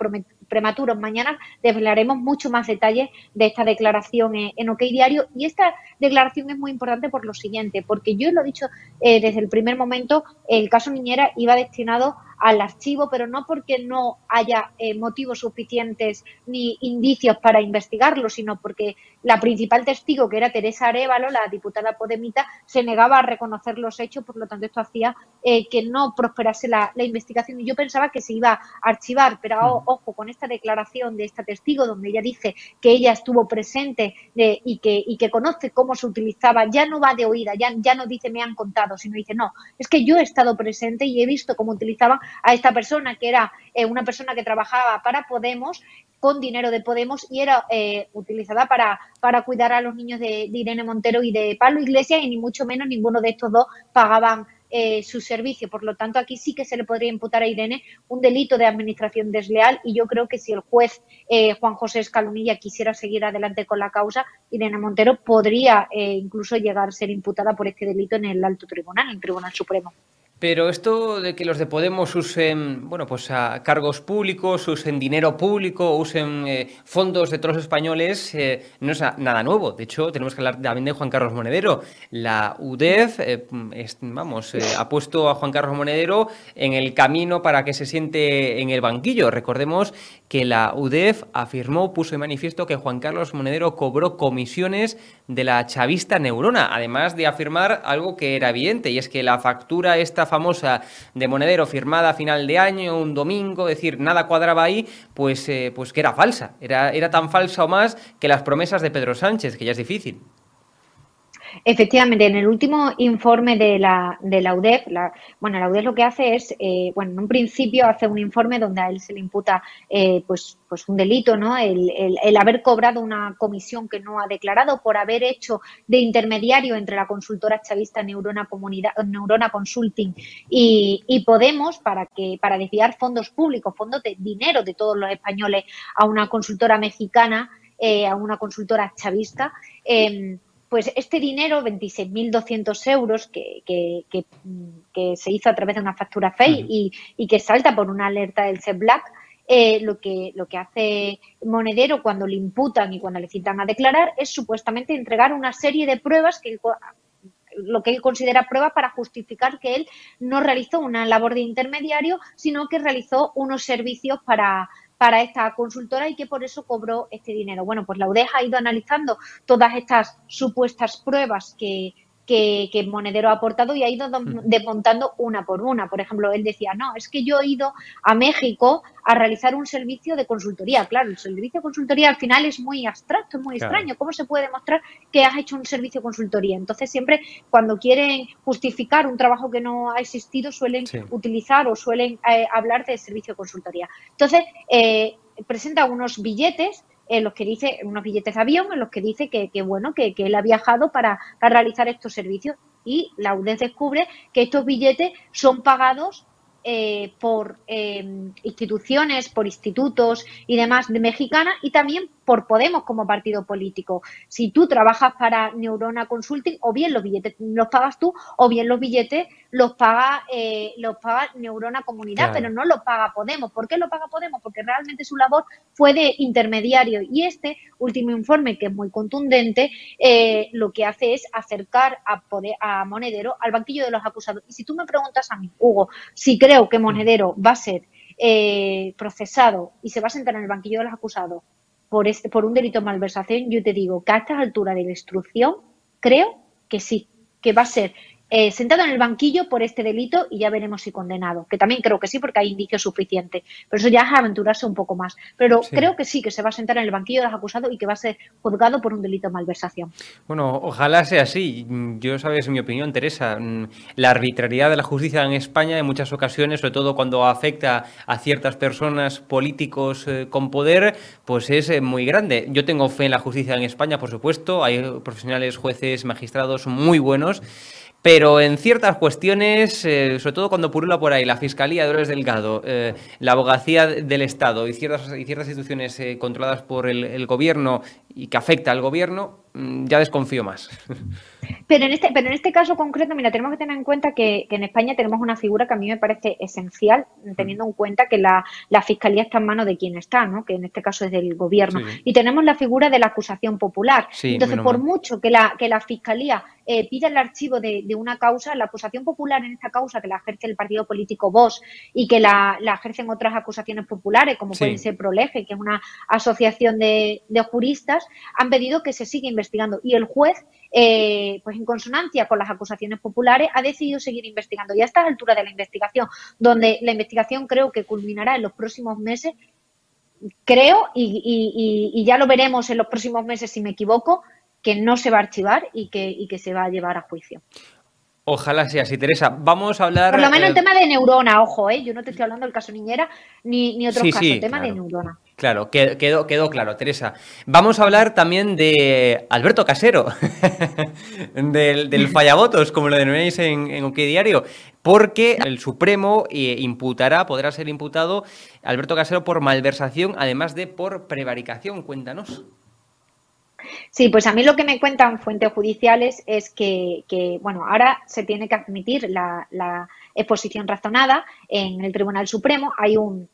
prematuros. Mañana desvelaremos mucho más detalles de esta declaración en, OK Diario y esta declaración es muy importante por lo siguiente, porque yo lo he dicho eh, desde el primer momento, el caso Niñera iba destinado al archivo, pero no porque no haya eh, motivos suficientes ni indicios para investigarlo, sino porque la principal testigo, que era Teresa Arevalo, la diputada podemita, se negaba a reconocer los hechos, por lo tanto esto hacía eh, que no prosperase la, investigación. Y yo pensaba que se iba a archivar, pero ojo, con esta declaración de esta testigo, donde ella dice que ella estuvo presente eh, y, que, y que conoce cómo se utilizaba, ya no va de oída, ya, ya no dice me han contado, sino dice no, es que yo he estado presente y he visto cómo utilizaban a esta persona, que era eh, una persona que trabajaba para Podemos, con dinero de Podemos y era eh, utilizada para, para cuidar a los niños de, Irene Montero y de Pablo Iglesias y ni mucho menos ninguno de estos dos pagaban eh, su servicio. Por lo tanto, aquí sí que se le podría imputar a Irene un delito de administración desleal y yo creo que si el juez eh, Juan José Escalunilla quisiera seguir adelante con la causa, Irene Montero podría eh, incluso llegar a ser imputada por este delito en el alto tribunal, en el Tribunal Supremo. Pero esto de que los de Podemos usen, bueno, pues cargos públicos, usen dinero público, usen eh, fondos de todos los españoles, eh, no es nada nuevo. De hecho, tenemos que hablar también de Juan Carlos Monedero. La UDEF, eh, vamos, ha puesto a Juan Carlos Monedero en el camino para que se siente en el banquillo. Recordemos que la UDEF afirmó, puso en manifiesto que Juan Carlos Monedero cobró comisiones de la chavista Neurona, además de afirmar algo que era evidente, y es que la factura esta famosa de Monedero firmada a final de año, un domingo, es decir, nada cuadraba ahí, pues, eh, pues que era falsa, era, era tan falsa o más que las promesas de Pedro Sánchez, que ya es difícil. Efectivamente, en el último informe de la, de la UDEF, la, bueno, la UDEF lo que hace es, eh, bueno, en un principio hace un informe donde a él se le imputa eh, pues, pues un delito, ¿no? El, el, haber cobrado una comisión que no ha declarado por haber hecho de intermediario entre la consultora chavista Neurona, Comunidad, Neurona Consulting y, y Podemos para, que, para desviar fondos públicos, fondos de dinero de todos los españoles a una consultora mexicana, eh, a una consultora chavista. Eh, pues este dinero, 26.200 euros, que, que, que, se hizo a través de una factura FEI y, y, que salta por una alerta del CEPLAC, eh, lo, que, lo que hace Monedero cuando le imputan y cuando le citan a declarar es supuestamente entregar una serie de pruebas que lo que él considera pruebas para justificar que él no realizó una labor de intermediario, sino que realizó unos servicios para, para esta consultora y que por eso cobró este dinero. Bueno, pues la UDEJ ha ido analizando todas estas supuestas pruebas que, que, Monedero ha aportado y ha ido desmontando una por una. Por ejemplo, él decía, no, es que yo he ido a México a realizar un servicio de consultoría. Claro, el servicio de consultoría al final es muy abstracto, es muy extraño. ¿Cómo se puede demostrar que has hecho un servicio de consultoría? Entonces, siempre cuando quieren justificar un trabajo que no ha existido, suelen utilizar o suelen eh, hablar de servicio de consultoría. Entonces, eh, presenta unos billetes en los que dice, unos billetes de avión, en los que dice que, bueno, que, él ha viajado para, realizar estos servicios. Y la UDES descubre que estos billetes son pagados eh, por eh, instituciones, por institutos y demás de mexicana y también por Podemos como partido político. Si tú trabajas para Neurona Consulting, o bien los billetes los pagas tú, o bien los billetes los paga, eh, los paga Neurona Comunidad, pero no los paga Podemos. ¿Por qué lo paga Podemos? Porque realmente su labor fue de intermediario. Y este último informe, que es muy contundente, eh, lo que hace es acercar a, a Monedero al banquillo de los acusados. Y si tú me preguntas a mí, Hugo, si creo que Monedero va a ser eh, procesado y se va a sentar en el banquillo de los acusados por, este, por un delito de malversación, yo te digo que a esta altura de la instrucción creo que sí, que va a ser eh, sentado en el banquillo por este delito y ya veremos si condenado, que también creo que sí porque hay indicios suficientes, pero eso ya es aventurarse un poco más. Pero creo que sí, que se va a sentar en el banquillo de los acusados y que va a ser juzgado por un delito de malversación. Bueno, ojalá sea así. Yo sabes mi opinión, Teresa, la arbitrariedad de la justicia en España en muchas ocasiones, sobre todo cuando afecta a ciertas personas políticos eh, con poder, pues es eh, muy grande. Yo tengo fe en la justicia en España, por supuesto, hay profesionales, jueces, magistrados muy buenos. Pero en ciertas cuestiones, eh, sobre todo cuando purula por ahí la Fiscalía de Dolores Delgado, eh, la Abogacía del Estado y ciertas, y ciertas instituciones eh, controladas por el, el, gobierno y que afecta al gobierno, mm, ya desconfío más. Pero en, este, pero en este caso concreto, mira, tenemos que tener en cuenta que, en España tenemos una figura que a mí me parece esencial, teniendo en cuenta que la, fiscalía está en manos de quien está, ¿no? que en este caso es del gobierno. Y tenemos la figura de la acusación popular. Entonces, por mucho que la, que la fiscalía eh, pida el archivo de, una causa, la acusación popular en esta causa que la ejerce el partido político Vox y que la, ejercen otras acusaciones populares, como pueden ser Proleje, que es una asociación de, de juristas, han pedido que se siga investigando. Y el juez eh, pues en consonancia con las acusaciones populares, ha decidido seguir investigando. Y a esta altura de la investigación, donde la investigación creo que culminará en los próximos meses, creo, y, ya lo veremos en los próximos meses si me equivoco, que no se va a archivar y que, que se va a llevar a juicio. Ojalá sea así, Teresa. Vamos a hablar. Por lo menos el eh, tema de neurona, ojo, ¿eh? Yo no te estoy hablando del caso niñera ni, ni otros casos, el tema de neurona. Claro, quedó, quedó claro, Teresa. Vamos a hablar también de Alberto Casero, del, del, como lo denomináis en, en Diario, porque el Supremo eh, imputará, podrá ser imputado Alberto Casero por malversación, además de por prevaricación. Cuéntanos. Sí, pues a mí lo que me cuentan fuentes judiciales es que, bueno, ahora se tiene que admitir la exposición razonada en el Tribunal Supremo. Hay un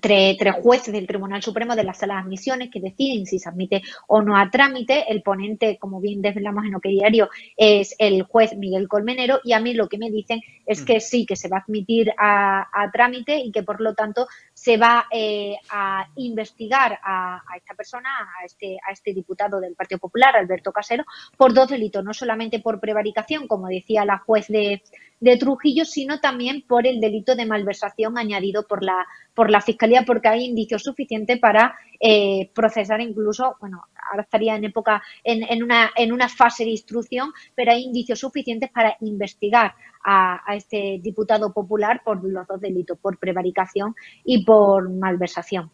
tres, jueces del Tribunal Supremo de la Sala de Admisiones que deciden si se admite o no a trámite. El ponente, como bien desvelamos en OK Diario, es el juez Miguel Colmenero y a mí lo que me dicen es mm. que sí, que se va a admitir a, trámite y que por lo tanto se va eh, a investigar a, esta persona, a este, a este diputado del Partido Popular, Alberto Casero, por dos delitos, no solamente por prevaricación, como decía la juez de, de Trujillo, sino también por el delito de malversación añadido por la, por la Fiscalía, porque hay indicios suficientes para eh, procesar incluso, bueno, ahora estaría en época, en, en, una, en una fase de instrucción, pero hay indicios suficientes para investigar a, este diputado popular por los dos delitos, por prevaricación y por malversación.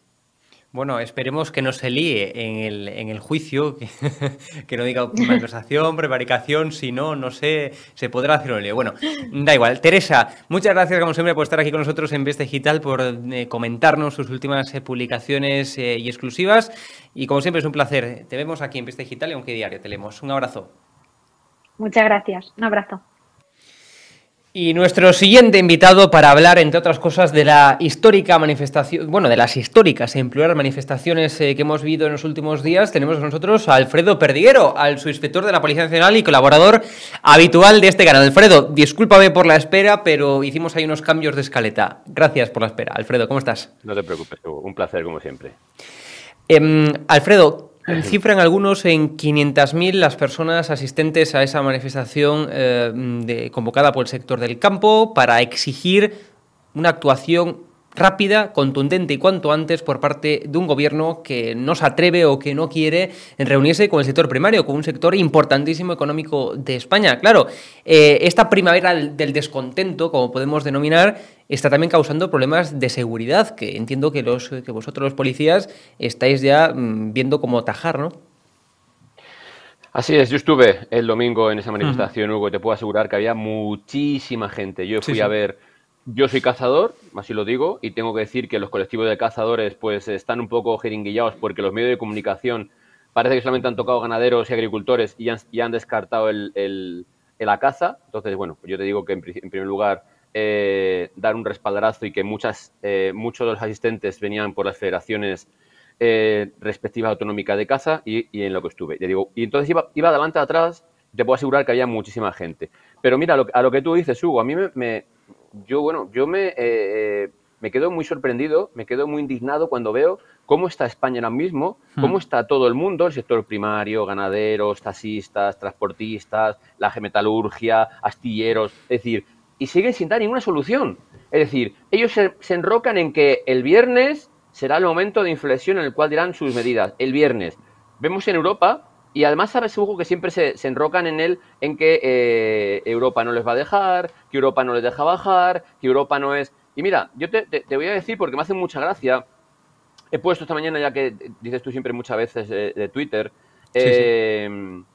Bueno, esperemos que no se líe en el, en el juicio, que, no diga malversación, prevaricación, si no, no sé, se podrá hacer un lío. Bueno, da igual. Teresa, muchas gracias como siempre por estar aquí con nosotros en Vest Digital, por eh, comentarnos sus últimas eh, publicaciones eh, y exclusivas. Y como siempre es un placer. Te vemos aquí en Vest Digital y aunque diario te leemos. Un abrazo. Muchas gracias. Un abrazo. Y nuestro siguiente invitado para hablar, entre otras cosas, de la histórica manifestación, bueno, de las históricas en plural manifestaciones eh, que hemos vivido en los últimos días, tenemos con nosotros a Alfredo Perdiguero, al subinspector de la Policía Nacional y colaborador habitual de este canal. Alfredo, discúlpame por la espera, pero hicimos ahí unos cambios de escaleta. Gracias por la espera. Alfredo, ¿cómo estás? No te preocupes, un placer como siempre. Em, Alfredo, Cifran algunos en 500.000 las personas asistentes a esa manifestación eh, convocada por el sector del campo para exigir una actuación rápida, contundente y cuanto antes por parte de un gobierno que no se atreve o que no quiere reunirse con el sector primario, con un sector importantísimo económico de España. Claro, eh, esta primavera del descontento, como podemos denominar, está también causando problemas de seguridad, que entiendo que, los, que vosotros los policías estáis ya mm, viendo cómo tajar, ¿no? Así es, yo estuve el domingo en esa manifestación, Hugo, y te puedo asegurar que había muchísima gente. Yo fui a ver yo soy cazador, así lo digo, y tengo que decir que los colectivos de cazadores pues están un poco jeringuillados porque los medios de comunicación parece que solamente han tocado ganaderos y agricultores y han, descartado la caza. Entonces, bueno, yo te digo que en, primer lugar eh, dar un respaldarazo y que muchas, eh, muchos de los asistentes venían por las federaciones eh, respectivas autonómicas de caza y, en lo que estuve. digo, y entonces iba, iba adelante atrás, te puedo asegurar que había muchísima gente. Pero mira, a lo que tú dices, Hugo, a mí me yo, bueno, yo me, eh, eh, me quedo muy sorprendido, me quedo muy indignado cuando veo cómo está España ahora mismo, cómo hmm. está todo el mundo, el sector primario, ganaderos, taxistas, transportistas, la metalurgia, astilleros, es decir, y siguen sin dar ninguna solución. Es decir, ellos se, se enrocan en que el viernes será el momento de inflexión en el cual dirán sus medidas. El viernes. Vemos en Europa y además sabes, Hugo, que siempre se, enrocan en él en que eh, Europa no les va a dejar, que Europa no les deja bajar, que Europa no es... Y mira, yo te, voy a decir, porque me hace mucha gracia, he puesto esta mañana, ya que dices tú siempre muchas veces de Twitter, em,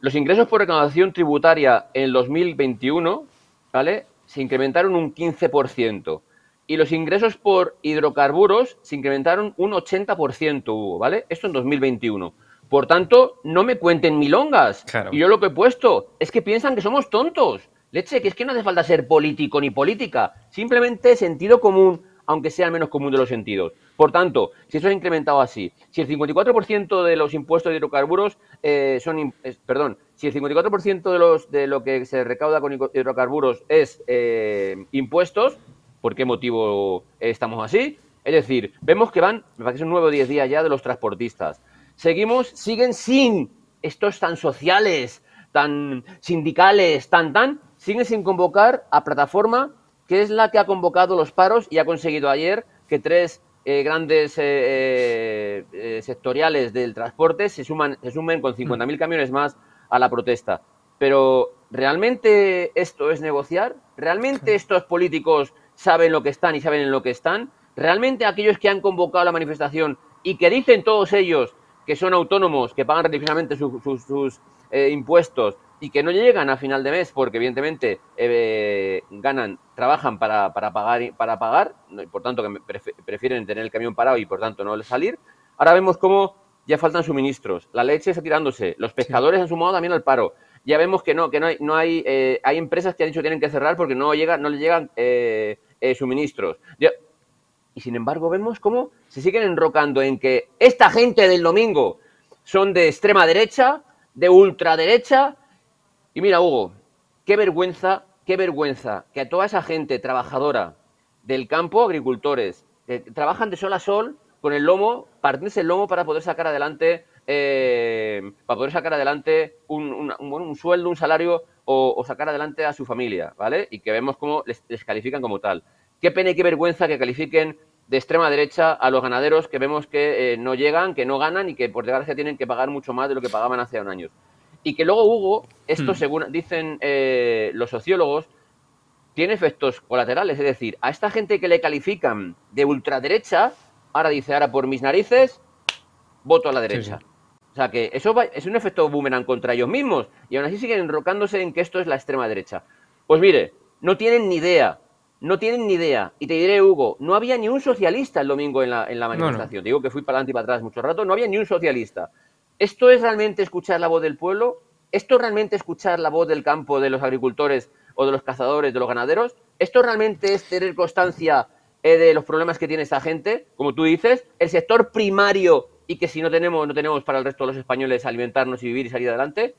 los ingresos por recaudación tributaria en 2021, ¿vale? Se incrementaron un 15%. Y los ingresos por hidrocarburos se incrementaron un 80%, Hugo, ¿vale? Esto en 2021. Por tanto, no me cuenten milongas. Y yo lo que he puesto es que piensan que somos tontos. Leche, que es que no hace falta ser político ni política. Simplemente sentido común, aunque sea el menos común de los sentidos. Por tanto, si eso ha incrementado así, si el 54% de los impuestos de hidrocarburos eh, son, perdón, si el 54% de, los, de lo que se recauda con hidrocarburos es eh, impuestos, ¿por qué motivo estamos así? Es decir, vemos que van, me parece un nuevo 10 días ya de los transportistas seguimos, siguen sin estos tan sociales, tan sindicales, tan tan, siguen sin convocar a plataforma, que es la que ha convocado los paros y ha conseguido ayer que tres eh, grandes eh, eh, sectoriales del transporte se, suman, se sumen con 50.000 camiones más a la protesta. Pero, ¿realmente esto es negociar? ¿Realmente estos políticos saben lo que están y saben en lo que están? ¿realmente aquellos que han convocado la manifestación y que dicen todos ellos que son autónomos, que pagan religiosamente sus eh, impuestos y que no llegan a final de mes porque evidentemente eh, ganan, trabajan para, para, pagar, para pagar, y por tanto que prefieren tener el camión parado y por tanto no salir. Ahora vemos cómo ya faltan suministros, la leche está tirándose, los pescadores han sumado también al paro. Ya vemos que no, que no hay, no hay, eh, hay empresas que han dicho que tienen que cerrar porque no llega, no les llegan suministros. Y sin embargo vemos cómo se siguen enrocando en que esta gente del domingo son de extrema derecha, de ultraderecha, y mira, Hugo, qué vergüenza, qué vergüenza que a toda esa gente trabajadora del campo, agricultores, que trabajan de sol a sol con el lomo, partirse el lomo para poder sacar adelante, eh, para poder sacar adelante un, sueldo, un salario o, sacar adelante a su familia, ¿vale? Y que vemos cómo les, califican como tal. Qué pena y qué vergüenza que califiquen de extrema derecha a los ganaderos que vemos que eh, no llegan, que no ganan y que por desgracia tienen que pagar mucho más de lo que pagaban hace un año. Y que luego Hugo, esto hmm. según dicen eh, los sociólogos, tiene efectos colaterales. Es decir, a esta gente que le califican de ultraderecha, ahora dice, ahora por mis narices, voto a la derecha. O sea que eso es un efecto boomerang contra ellos mismos. Y aún así siguen enrocándose en que esto es la extrema derecha. Pues mire, no tienen ni idea. No tienen ni idea. Y te diré, Hugo, no había ni un socialista el domingo en la, en la manifestación. Digo que fui para adelante y para atrás mucho rato. No había ni un socialista. ¿Esto es realmente escuchar la voz del pueblo? ¿Esto es realmente escuchar la voz del campo de los agricultores o de los cazadores, de los ganaderos? ¿Esto realmente es tener constancia eh, de los problemas que tiene esta gente? Como tú dices, el sector primario y que si no tenemos, no tenemos para el resto de los españoles alimentarnos y vivir y salir adelante.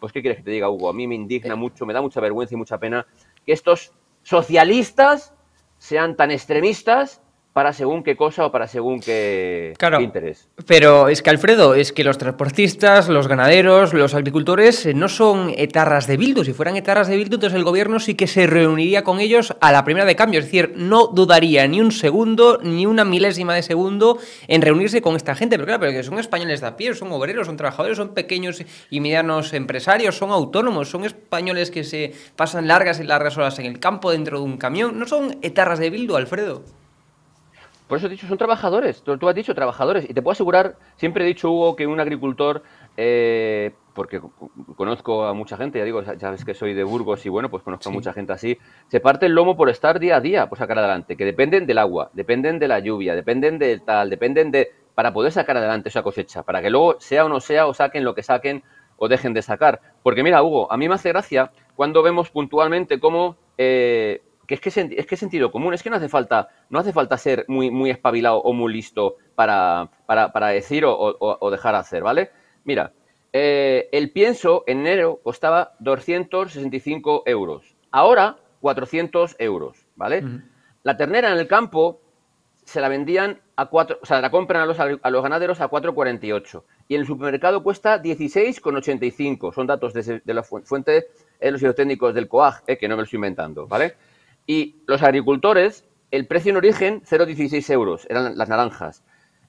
Pues, ¿qué quieres que te diga, Hugo? A mí me indigna mucho, me da mucha vergüenza y mucha pena que estos socialistas sean tan extremistas para según qué cosa o para según qué, interés. Pero es que, Alfredo, es que los transportistas, los ganaderos, los agricultores eh, no son etarras de Bildu. Si fueran etarras de Bildu, entonces el gobierno sí que se reuniría con ellos a la primera de cambio. Es decir, no dudaría ni un segundo, ni una milésima de segundo en reunirse con esta gente. Pero claro, pero que son españoles de a pie, son obreros, son trabajadores, son pequeños y medianos empresarios, son autónomos, son españoles que se pasan largas y largas horas en el campo dentro de un camión. No son etarras de Bildu, Alfredo. Por eso he dicho, son trabajadores. Tú, has dicho trabajadores. Y te puedo asegurar, siempre he dicho, Hugo, que un agricultor, eh, porque conozco a mucha gente, ya digo, ya ves que soy de Burgos y bueno, pues conozco a mucha gente así, se parte el lomo por estar día a día, por sacar adelante, que dependen del agua, dependen de la lluvia, dependen de tal, dependen de... para poder sacar adelante esa cosecha, para que luego sea o no sea, o saquen lo que saquen o dejen de sacar. Porque mira, Hugo, a mí me hace gracia cuando vemos puntualmente cómo... Eh, que es que, es que sentido común, es que no hace falta, no hace falta ser muy, muy espabilado o muy listo para, para, decir o, dejar hacer, ¿vale? Mira, eh, el pienso en enero costaba 265 euros, ahora 400 euros, ¿vale? La ternera en el campo se la vendían a 4, o sea, la compran a los, a los ganaderos a 4,48 y en el supermercado cuesta 16,85. Son datos de, la fuente de los técnicos del COAG, eh, que no me lo estoy inventando, ¿vale? Y los agricultores, el precio en origen 0,16 euros, eran las naranjas.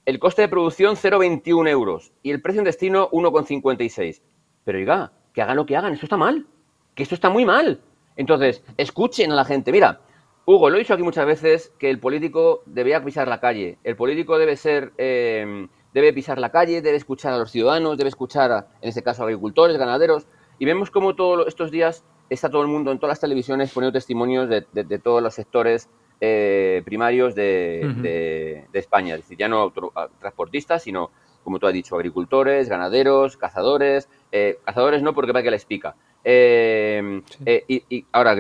El coste de producción 0,21 euros y el precio en destino 1,56. Pero oiga, que hagan lo que hagan, esto está mal, que esto está muy mal. Entonces, escuchen a la gente. Mira, Hugo, lo he dicho aquí muchas veces que el político debía pisar la calle. El político debe ser, eh, debe pisar la calle, debe escuchar a los ciudadanos, debe escuchar, a, en este caso, agricultores, ganaderos. Y vemos cómo todos estos días está todo el mundo en todas las televisiones poniendo testimonios de, todos los sectores eh, primarios de, España. Es decir, ya no transportistas, sino, como tú has dicho, agricultores, ganaderos, cazadores. Eh, cazadores no, porque para que les pica. Eh, y, ahora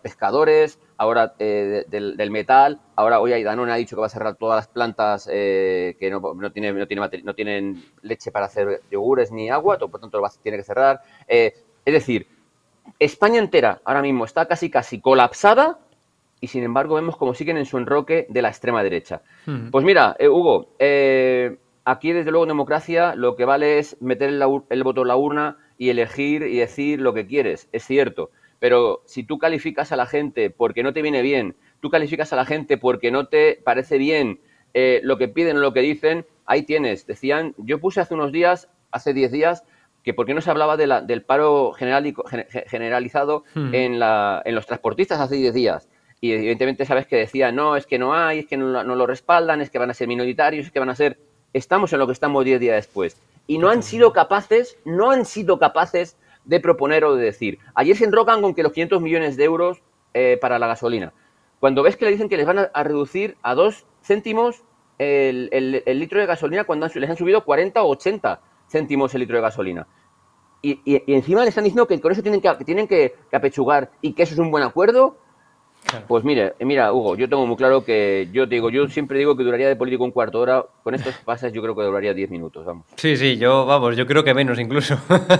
pescadores, ahora del, metal. Ahora hoy Danone ha dicho que va a cerrar todas las plantas que no, no, tiene, no, tiene, no tienen leche para hacer yogures ni agua, por tanto lo tiene que cerrar. es decir, España entera ahora mismo está casi casi colapsada y sin embargo vemos como siguen en su enroque de la extrema derecha. Hmm. Pues mira, eh, Hugo, eh, aquí desde luego en democracia lo que vale es meter el, voto en la urna y elegir y decir lo que quieres, es cierto. Pero si tú calificas a la gente porque no te viene bien, tú calificas a la gente porque no te parece bien eh, lo que piden o lo que dicen, ahí tienes. Decían, yo puse hace unos días, hace 10 días, que por qué no se hablaba de la, del paro general, generalizado hmm. en, la, en, los transportistas hace 10 días. y evidentemente sabes que decía, no, es que no hay, es que no, lo respaldan, es que van a ser minoritarios, es que van a ser... Estamos en lo que estamos 10 días después. Y no han sido capaces, no han sido capaces de proponer o de decir. Ayer se enrocan con que los 500 millones de euros eh, para la gasolina. Cuando ves que le dicen que les van a, reducir a 2 céntimos el, litro de gasolina cuando les han subido 40 o 80 céntimos el litro de gasolina. Y, encima le están diciendo que con eso tienen que, que tienen que, que, apechugar y que eso es un buen acuerdo pues mire, eh, mira, Hugo, yo tengo muy claro que yo digo, yo siempre digo que duraría de político un cuarto de hora. Con estos pases yo creo que duraría diez minutos, vamos. Sí, sí, yo, vamos, yo creo que menos incluso.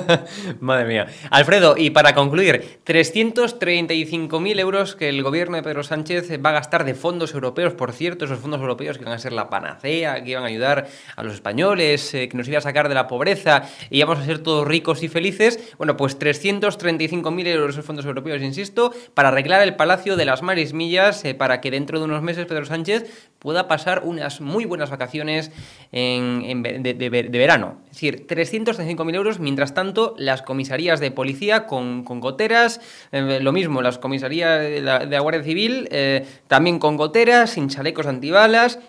Madre mía. Alfredo, y para concluir, 335.000 euros que el gobierno de Pedro Sánchez va a gastar de fondos europeos, por cierto, esos fondos europeos que van a ser la panacea, que iban a ayudar a los españoles, eh, que nos iban a sacar de la pobreza y vamos a ser todos ricos y felices. Bueno, pues 335.000 euros esos fondos europeos, insisto, para arreglar el Palacio de las marismillas eh, para que dentro de unos meses Pedro Sánchez pueda pasar unas muy buenas vacaciones en, de, verano. Es decir, 335.000 euros, mientras tanto las comisarías de policía con, goteras, eh, lo mismo, las comisarías de la, Guardia Civil eh, también con goteras, sin chalecos antibalas.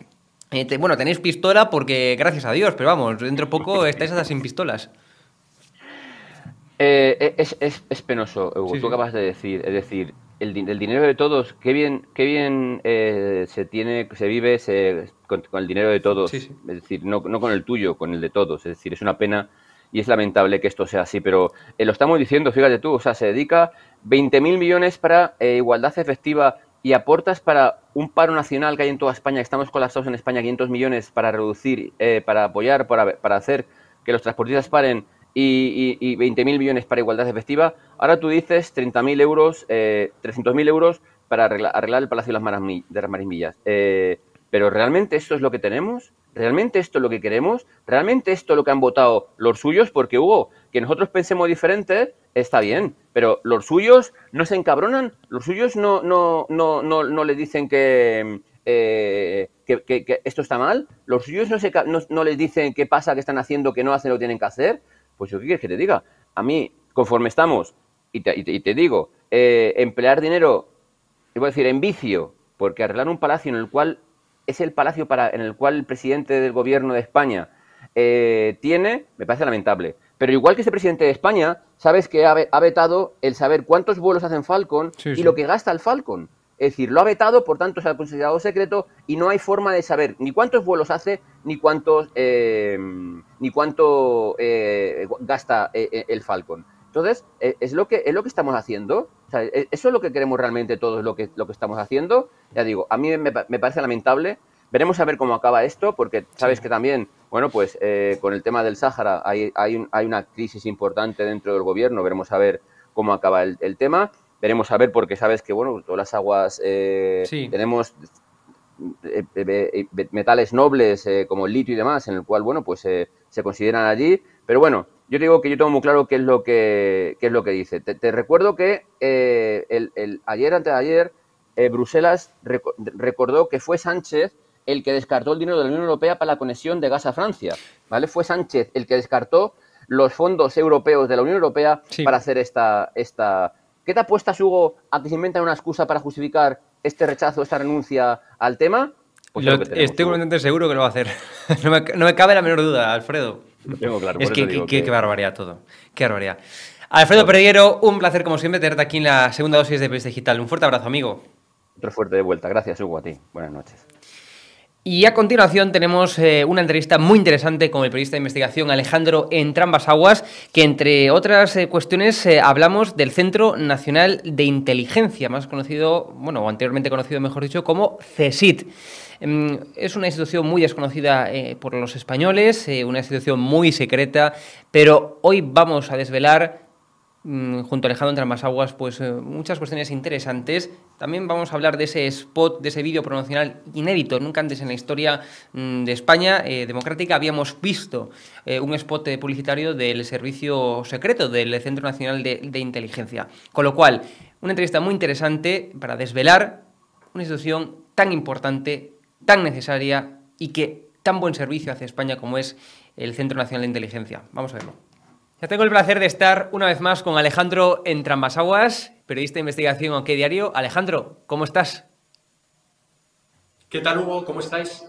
bueno, tenéis pistola porque, gracias a Dios, pero vamos, dentro de poco estáis hasta sin pistolas. es, es, penoso, Hugo, tú acabas de decir, es decir, el, dinero de todos, qué bien, qué bien eh, se tiene, se vive con, el dinero de todos, es decir, no, no, con el tuyo, con el de todos, es decir, es una pena y es lamentable que esto sea así, pero eh, lo estamos diciendo, fíjate tú, o sea, se dedica 20.000 millones para eh, igualdad efectiva y aportas para un paro nacional que hay en toda España, estamos colapsados en España, 500 millones para reducir, para apoyar, para, para hacer que los transportistas paren y, y, 20.000 millones para igualdad efectiva. Ahora tú dices 30.000 euros, eh, 300.000 euros para arreglar, el Palacio de las Marismillas. Eh, pero ¿realmente esto es lo que tenemos? ¿Realmente esto es lo que queremos? ¿Realmente esto es lo que han votado los suyos? Porque Hugo, que nosotros pensemos diferente está bien, pero los suyos no se encabronan, los suyos no, no, no, no, no le dicen que, eh, que, esto está mal, los suyos no, se, no, no les dicen qué pasa, qué están haciendo, que no hacen lo que tienen que hacer. Pues yo qué quieres que te diga. A mí, conforme estamos, y te, digo, eh, emplear dinero, voy a decir, en vicio, porque arreglar un palacio en el cual es el palacio para, en el cual el presidente del gobierno de España eh, tiene, me parece lamentable. Pero igual que ese presidente de España, sabes que ha, vetado el saber cuántos vuelos hacen Falcon y lo que gasta el Falcon. Es decir, lo ha vetado, por tanto se ha considerado secreto y no hay forma de saber ni cuántos vuelos hace ni cuántos eh, ni cuánto eh, gasta eh, el Falcon. Entonces, es lo que es lo que estamos haciendo. eso es lo que queremos realmente todos lo que lo que estamos haciendo. Ya digo, a mí me, parece lamentable. Veremos a ver cómo acaba esto, porque sabes que también, bueno, pues con el tema del Sáhara hay, hay, hay, una crisis importante dentro del gobierno. Veremos a ver cómo acaba el, el tema veremos a ver porque sabes que, bueno, todas las aguas eh, tenemos eh, eh, metales nobles como el litio y demás, en el cual, bueno, pues se consideran allí. Pero bueno, yo digo que yo tengo muy claro qué es lo que, es lo que dice. Te, recuerdo que el, el, ayer, antes de ayer, Bruselas recordó que fue Sánchez el que descartó el dinero de la Unión Europea para la conexión de gas a Francia. ¿vale? Fue Sánchez el que descartó los fondos europeos de la Unión Europea para hacer esta, esta, ¿Qué te apuestas, Hugo, a que se inventan una excusa para justificar este rechazo, esta renuncia al tema? Pues estoy completamente seguro que lo va a hacer. no, me, cabe la menor duda, Alfredo. Lo tengo claro. Es que, qué barbaridad todo. Qué barbaridad. Alfredo Periguero, un placer como siempre tenerte aquí en la segunda dosis de Periodista Digital. Un fuerte abrazo, amigo. Otro fuerte de vuelta. Gracias, Hugo, a ti. Buenas noches. Y a continuación tenemos eh, una entrevista muy interesante con el periodista de investigación Alejandro Entrambas Aguas, que entre otras eh, cuestiones eh, hablamos del Centro Nacional de Inteligencia, más conocido, bueno, o anteriormente conocido, mejor dicho, como CESIT. Em, es una institución muy desconocida por los españoles, una institución muy secreta, pero hoy vamos a desvelar Mm, junto a Alejandro entre aguas, pues eh, muchas cuestiones interesantes. También vamos a hablar de ese spot, de ese vídeo promocional inédito. Nunca antes en la historia mm, de España eh, democrática habíamos visto eh, un spot publicitario del servicio secreto del Centro Nacional de, de Inteligencia. Con lo cual, una entrevista muy interesante para desvelar una institución tan importante, tan necesaria y que tan buen servicio hace España como es el Centro Nacional de Inteligencia. Vamos a verlo. Ya tengo el placer de estar una vez más con Alejandro Entrambasaguas, periodista de investigación en OK Diario. Alejandro, ¿cómo estás? ¿Qué tal, Hugo? ¿Cómo estáis?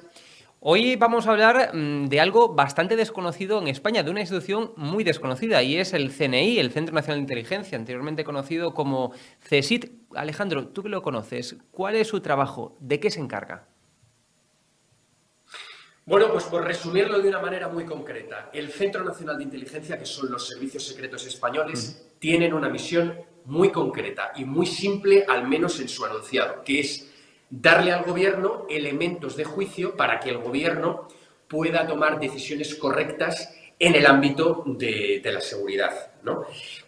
Hoy vamos a hablar mm, de algo bastante desconocido en España, de una institución muy desconocida, y es el CNI, el Centro Nacional de Inteligencia, anteriormente conocido como CSIT. Alejandro, tú que lo conoces, ¿cuál es su trabajo? ¿De qué se encarga? Bueno, pues por resumirlo de una manera muy concreta, el Centro Nacional de Inteligencia, que son los servicios secretos españoles, tienen una misión muy concreta y muy simple, al menos en su anunciado, que es darle al gobierno elementos de juicio para que el gobierno pueda tomar decisiones correctas en el ámbito de, la seguridad.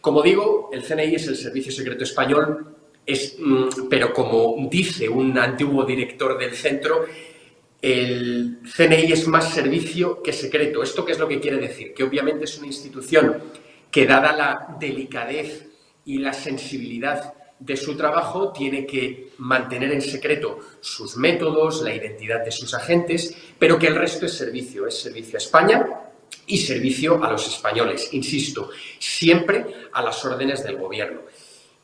Como digo, el CNI es el Servicio Secreto Español, es, mm, pero como dice un antiguo director del centro, el CNI es más servicio que secreto. ¿Esto qué es lo que quiere decir? Que obviamente es una institución que, dada la delicadez y la sensibilidad de su trabajo tiene que mantener en secreto sus métodos, la identidad de sus agentes, pero que el resto es servicio, es servicio a España y servicio a los españoles, insisto, siempre a las órdenes del gobierno.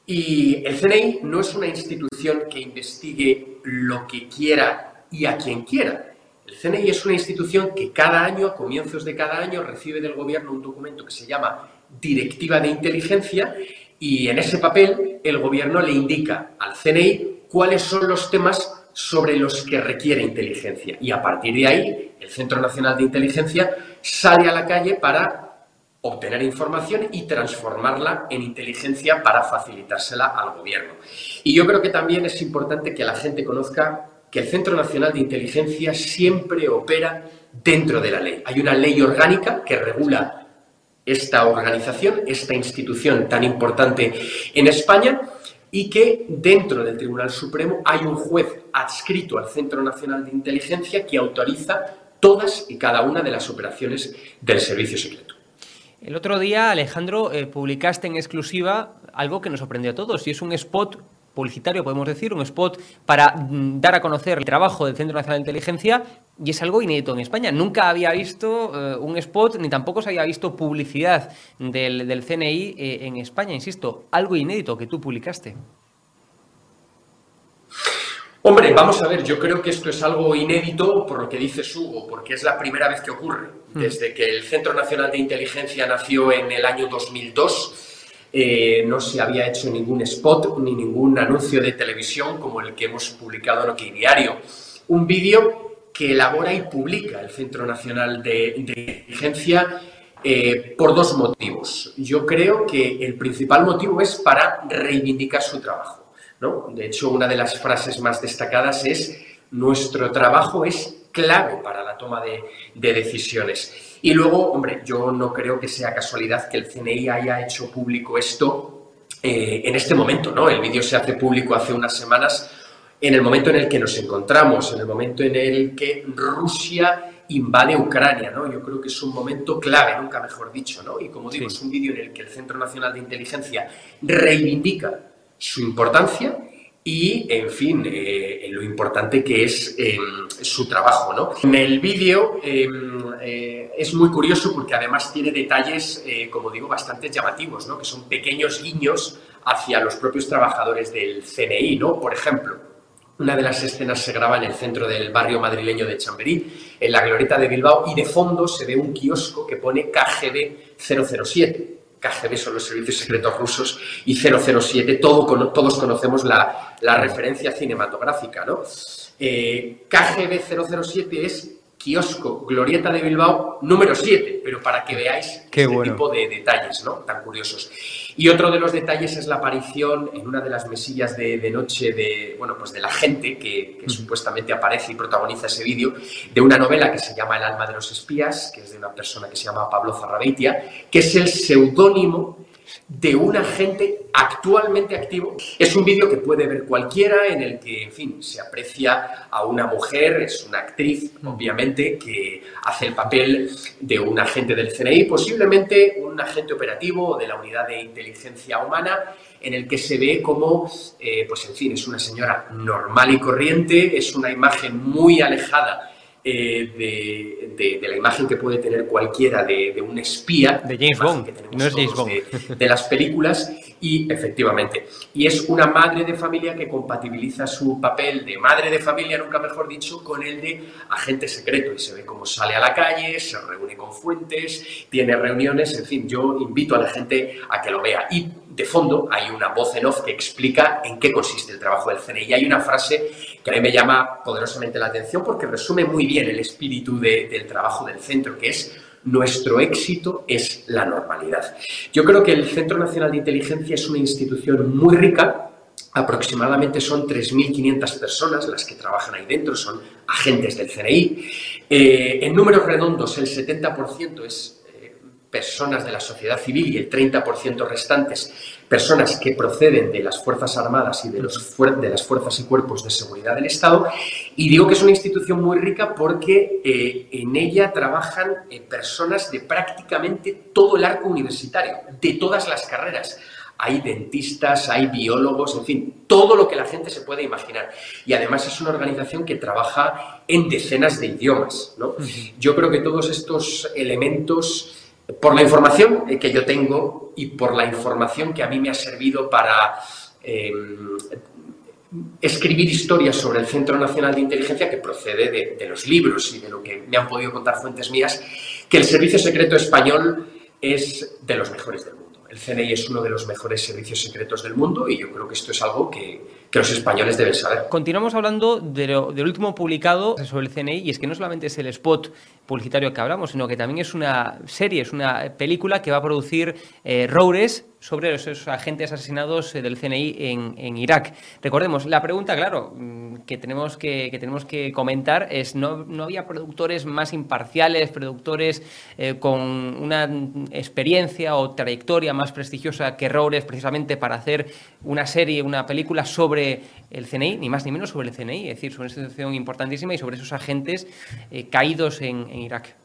Y el CNI no es una institución que investigue lo que quiera y a quien quiera. El CNI es una institución que cada año, a comienzos de cada año, recibe del gobierno un documento que se llama Directiva de Inteligencia y en ese papel el gobierno le indica al CNI cuáles son los temas sobre los que requiere inteligencia. Y a partir de ahí, el Centro Nacional de Inteligencia sale a la calle para obtener información y transformarla en inteligencia para facilitársela al gobierno. Y yo creo que también es importante que la gente conozca que el Centro Nacional de Inteligencia siempre opera dentro de la ley. Hay una ley orgánica que regula esta organización, esta institución tan importante en España y que dentro del Tribunal Supremo hay un juez adscrito al Centro Nacional de Inteligencia que autoriza todas y cada una de las operaciones del servicio secreto. El otro día, Alejandro, eh, publicaste en exclusiva algo que nos sorprendió a todos y es un spot publicitario, podemos decir, un spot para mm, dar a conocer el trabajo del Centro Nacional de Inteligencia y es algo inédito en España. Nunca había visto eh, un spot ni tampoco se había visto publicidad del, CNI eh, en España, insisto, algo inédito que tú publicaste. Hombre, vamos a ver, yo creo que esto es algo inédito por lo que dice Hugo, porque es la primera vez que ocurre. Hmm. Desde que el Centro Nacional de Inteligencia nació en el año 2002, eh, no se había hecho ningún spot ni ningún anuncio de televisión como el que hemos publicado en OK Diario. Un vídeo que elabora y publica el Centro Nacional de Inteligencia eh, por dos motivos. Yo creo que el principal motivo es para reivindicar su trabajo. ¿no? De hecho, una de las frases más destacadas es nuestro trabajo es clave para la toma de, de decisiones. Y luego, hombre, yo no creo que sea casualidad que el CNI haya hecho público esto eh, en este momento, ¿no? El vídeo se hace público hace unas semanas, en el momento en el que nos encontramos, en el momento en el que Rusia invade Ucrania, ¿no? Yo creo que es un momento clave, nunca mejor dicho, ¿no? Y como digo, es un vídeo en el que el Centro Nacional de Inteligencia reivindica su importancia y, en fin, eh, lo importante que es em, su trabajo. ¿no? En el vídeo em, eh, es muy curioso porque además tiene detalles, eh, como digo, bastante llamativos, ¿no? que son pequeños guiños hacia los propios trabajadores del CNI. ¿no? Por ejemplo, una de las escenas se graba en el centro del barrio madrileño de Chamberí, en la glorieta de Bilbao, y de fondo se ve un kiosco que pone KGB 007 KGB son los servicios secretos rusos y 007, todo, todos conocemos la, referencia cinematográfica. ¿no? Eh, KGB 007 es kiosco Glorieta de Bilbao número 7, pero para que veáis Qué este tipo de detalles ¿no? tan curiosos. Y otro de los detalles es la aparición en una de las mesillas de, noche de, bueno, pues de la gente que, supuestamente aparece y protagoniza ese vídeo, de una novela que se llama El alma de los espías, que es de una persona que se llama Pablo Zarrabeitia, que es el seudónimo de un agente actualmente activo. Es un vídeo que puede ver cualquiera en el que, en fin, se aprecia a una mujer, es una actriz, obviamente, que hace el papel de un agente del CNI, posiblemente un agente operativo de la unidad de inteligencia humana, en el que se ve como, eh, pues en fin, es una señora normal y corriente, es una imagen muy alejada eh, de, la imagen que puede tener cualquiera de, un espía. De James Bond, no es James Bond. De, las películas, y efectivamente. Y es una madre de familia que compatibiliza su papel de madre de familia, nunca mejor dicho, con el de agente secreto. Y se ve cómo sale a la calle, se reúne con fuentes, tiene reuniones, en fin, yo invito a la gente a que lo vea. Y de fondo hay una voz en off que explica en qué consiste el trabajo del CNI. Y hay una frase que a mí me llama poderosamente la atención porque resume muy bien el espíritu del trabajo del centro, que es nuestro éxito es la normalidad. Yo creo que el Centro Nacional de Inteligencia es una institución muy rica, aproximadamente son 3.500 personas las que trabajan ahí dentro, son agentes del CNI. Eh, en números redondos, el 70% es personas de la sociedad civil y el 30% restantes personas que proceden de las Fuerzas Armadas y de, los de las Fuerzas y Cuerpos de Seguridad del Estado. Y digo que es una institución muy rica porque eh, en ella trabajan eh, personas de prácticamente todo el arco universitario, de todas las carreras. Hay dentistas, hay biólogos, en fin, todo lo que la gente se puede imaginar. Y además es una organización que trabaja en decenas de idiomas. ¿no? Yo creo que todos estos elementos por la información que yo tengo y por la información que a mí me ha servido para em, escribir historias sobre el Centro Nacional de Inteligencia que procede de, de, los libros y de lo que me han podido contar fuentes mías, que el Servicio Secreto Español es de los mejores del mundo. El CNI es uno de los mejores servicios secretos del mundo y yo creo que esto es algo que, que los españoles deben saber. Continuamos hablando de del último publicado sobre el CNI y es que no solamente es el spot publicitario que hablamos, sino que también es una serie, es una película que va a producir eh, sobre esos agentes asesinados eh, del CNI en, Irak. Recordemos, la pregunta, claro, mm, que tenemos que, tenemos que comentar es, ¿no, ¿no, había productores más imparciales, productores eh, con una experiencia o trayectoria más prestigiosa que Roures precisamente para hacer una serie, una película sobre el CNI, ni más ni menos sobre el CNI, es decir, sobre una institución importantísima y sobre esos agentes caídos en Irak?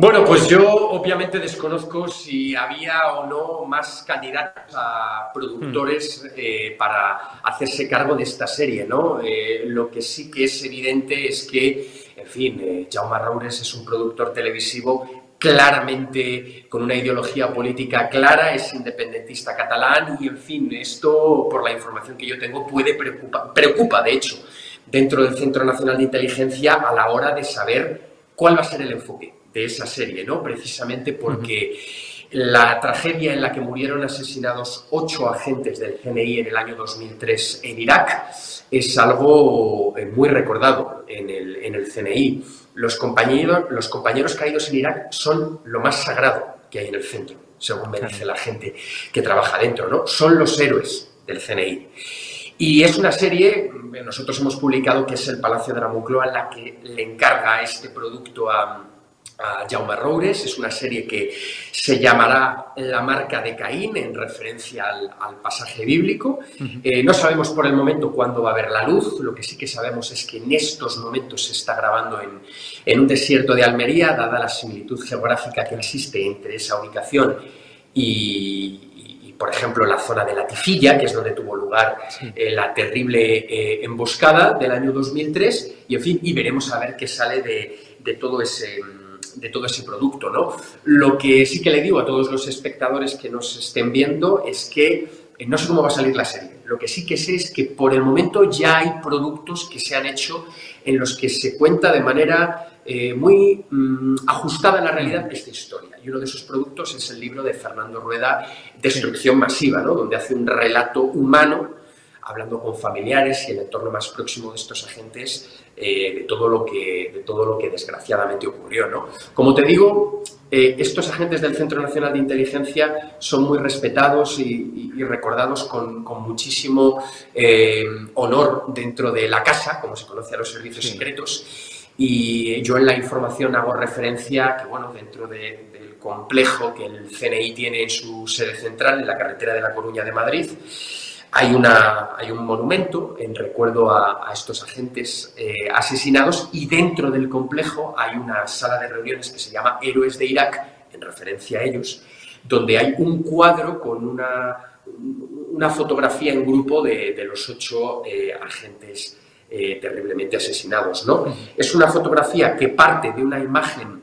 Bueno, pues yo obviamente desconozco si había o no más candidatos a productores hmm. eh, para hacerse cargo de esta serie, ¿no? Eh, lo que sí que es evidente es que, en fin, eh, Jaume Raures es un productor televisivo claramente con una ideología política clara, es independentista catalán y, en fin, esto, por la información que yo tengo, puede preocupar, preocupa, de hecho, dentro del Centro Nacional de Inteligencia a la hora de saber cuál va a ser el enfoque de esa serie, ¿no? Precisamente porque la tragedia en la que murieron asesinados ocho agentes del CNI en el año 2003 en Irak es algo eh, muy recordado en el, en el CNI. Los compañeros, los compañeros caídos en Irak son lo más sagrado que hay en el centro, según me dice la gente que trabaja dentro, ¿no? Son los héroes del CNI. Y es una serie, nosotros hemos publicado que es el Palacio de la Moncloa la que le encarga este producto a, Jaume Roures. Es una serie que se llamará La marca de Caín, en referencia al, pasaje bíblico. Eh, no sabemos por el momento cuándo va a ver la luz. Lo que sí que sabemos es que en estos momentos se está grabando en, en un desierto de Almería, dada la similitud geográfica que existe entre esa ubicación y, por ejemplo, la zona de la Tifilla, que es donde tuvo lugar eh, la terrible eh, emboscada del año 2003, y en fin, y veremos a ver qué sale de, todo ese de todo ese producto, ¿no? Lo que sí que le digo a todos los espectadores que nos estén viendo es que eh, no sé cómo va a salir la serie. Lo que sí que sé es que por el momento ya hay productos que se han hecho en los que se cuenta de manera eh, muy mm, ajustada a la realidad de esta historia. Y uno de esos productos es el libro de Fernando Rueda, Destrucción Masiva, ¿no? donde hace un relato humano, hablando con familiares y el entorno más próximo de estos agentes, eh, de, todo lo que, de todo lo que desgraciadamente ocurrió. ¿no? Como te digo, eh, estos agentes del Centro Nacional de Inteligencia son muy respetados y, recordados con, muchísimo honor dentro de la casa, como se conoce a los servicios secretos y yo en la información hago referencia que, bueno, dentro del complejo que el CNI tiene en su sede central, en la carretera de La Coruña de Madrid, hay, una, hay un monumento en recuerdo a, estos agentes eh, asesinados y dentro del complejo hay una sala de reuniones que se llama Héroes de Irak, en referencia a ellos, donde hay un cuadro con una, una fotografía en grupo de, los ocho eh, agentes eh, terriblemente asesinados. ¿no? Es una fotografía que parte de una imagen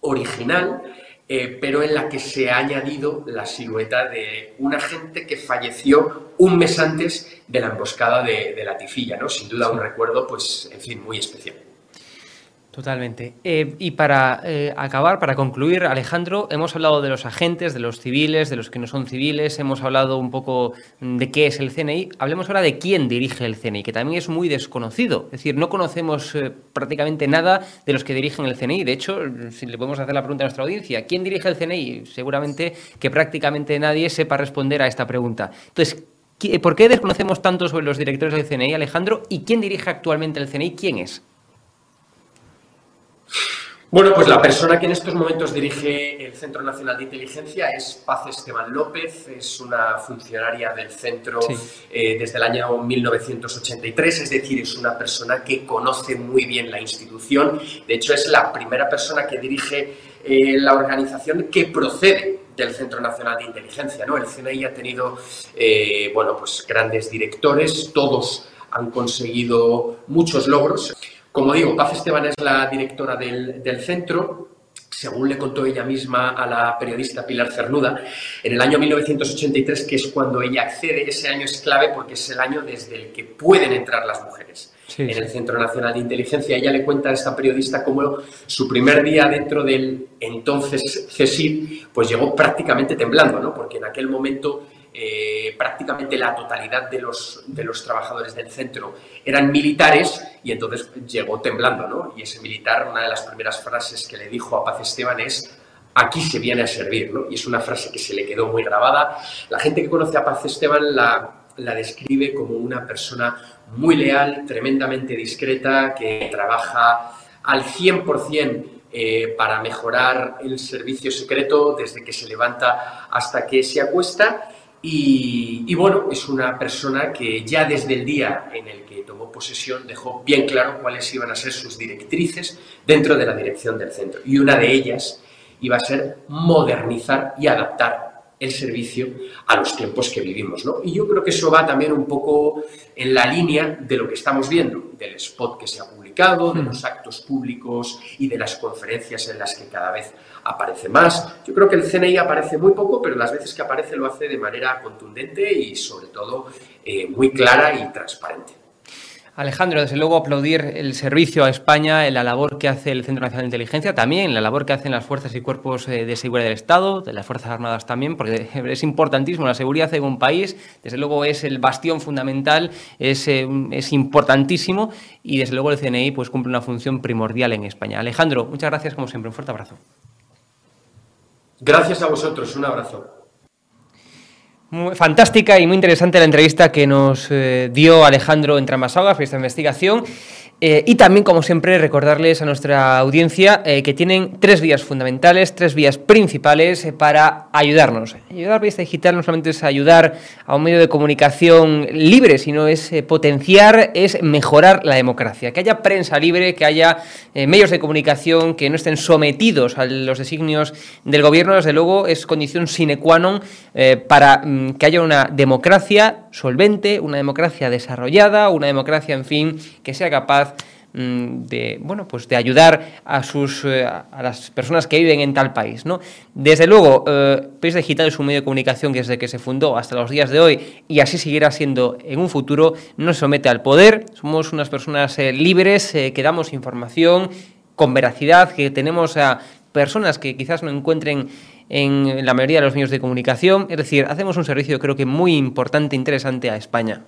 original, eh, pero en la que se ha añadido la silueta de un agente que falleció un mes antes de la emboscada de, de la Tifilla, ¿no? Sin duda un recuerdo, pues, en fin, muy especial. Totalmente. Eh, y para eh, acabar, para concluir, Alejandro, hemos hablado de los agentes, de los civiles, de los que no son civiles, hemos hablado un poco de qué es el CNI. Hablemos ahora de quién dirige el CNI, que también es muy desconocido. Es decir, no conocemos eh, prácticamente nada de los que dirigen el CNI. De hecho, si le podemos hacer la pregunta a nuestra audiencia, ¿quién dirige el CNI? Seguramente que prácticamente nadie sepa responder a esta pregunta. Entonces, ¿por qué desconocemos tanto sobre los directores del CNI, Alejandro? ¿Y quién dirige actualmente el CNI? ¿Quién es? Bueno, pues la persona que en estos momentos dirige el Centro Nacional de Inteligencia es Paz Esteban López, es una funcionaria del centro eh, desde el año 1983, es decir, es una persona que conoce muy bien la institución, de hecho es la primera persona que dirige eh, la organización que procede del Centro Nacional de Inteligencia. ¿no? El CNI ha tenido eh, bueno, pues grandes directores, todos han conseguido muchos logros. Como digo, Paz Esteban es la directora del, centro. Según le contó ella misma a la periodista Pilar Cernuda, en el año 1983, que es cuando ella accede, ese año es clave porque es el año desde el que pueden entrar las mujeres en el Centro Nacional de Inteligencia. Ella le cuenta a esta periodista cómo su primer día dentro del entonces CSID, pues llegó prácticamente temblando, ¿no? porque en aquel momento eh, prácticamente la totalidad de los, de los trabajadores del centro eran militares y entonces llegó temblando, ¿no? Y ese militar, una de las primeras frases que le dijo a Paz Esteban es, aquí se viene a servir, ¿no? Y es una frase que se le quedó muy grabada. La gente que conoce a Paz Esteban la, la describe como una persona muy leal, tremendamente discreta, que trabaja al 100% eh, para mejorar el servicio secreto desde que se levanta hasta que se acuesta y, bueno, es una persona que ya desde el día en el que tomó posesión dejó bien claro cuáles iban a ser sus directrices dentro de la dirección del centro. Y una de ellas iba a ser modernizar y adaptar el servicio a los tiempos que vivimos. ¿no? Y yo creo que eso va también un poco en la línea de lo que estamos viendo, del spot que se ha publicado, de los actos públicos y de las conferencias en las que cada vez aparece más. Yo creo que el CNI aparece muy poco, pero las veces que aparece lo hace de manera contundente y sobre todo eh, muy clara y transparente. Alejandro, desde luego aplaudir el servicio a España, la labor que hace el Centro Nacional de Inteligencia, también la labor que hacen las fuerzas y cuerpos eh, de seguridad del Estado, de las Fuerzas Armadas también, porque es importantísimo la seguridad en un país, desde luego es el bastión fundamental, es, eh, es importantísimo y desde luego el CNI pues cumple una función primordial en España. Alejandro, muchas gracias como siempre, un fuerte abrazo. Gracias a vosotros, un abrazo. Muy fantástica y muy interesante la entrevista que nos eh, dio Alejandro Entramasaga por esta investigación. Eh, y también, como siempre, recordarles a nuestra audiencia eh, que tienen tres vías fundamentales, tres vías principales eh, para ayudarnos. Ayudar a Periodista Digital no solamente es ayudar a un medio de comunicación libre, sino es potenciar, es mejorar la democracia. Que haya prensa libre, que haya medios de comunicación que no estén sometidos a los designios del gobierno, desde luego, es condición sine qua non para mm, que haya una democracia solvente, una democracia desarrollada, una democracia, en fin, que sea capaz Mm, de bueno pues de ayudar a sus eh, a las personas que viven en tal país no desde luego eh, País Digital es un medio de comunicación que desde que se fundó hasta los días de hoy y así seguirá siendo en un futuro no se somete al poder. Somos unas personas eh, libres que damos información con veracidad que tenemos a personas que quizás no encuentren en la mayoría de los medios de comunicación es decir hacemos un servicio creo que muy importante interesante a España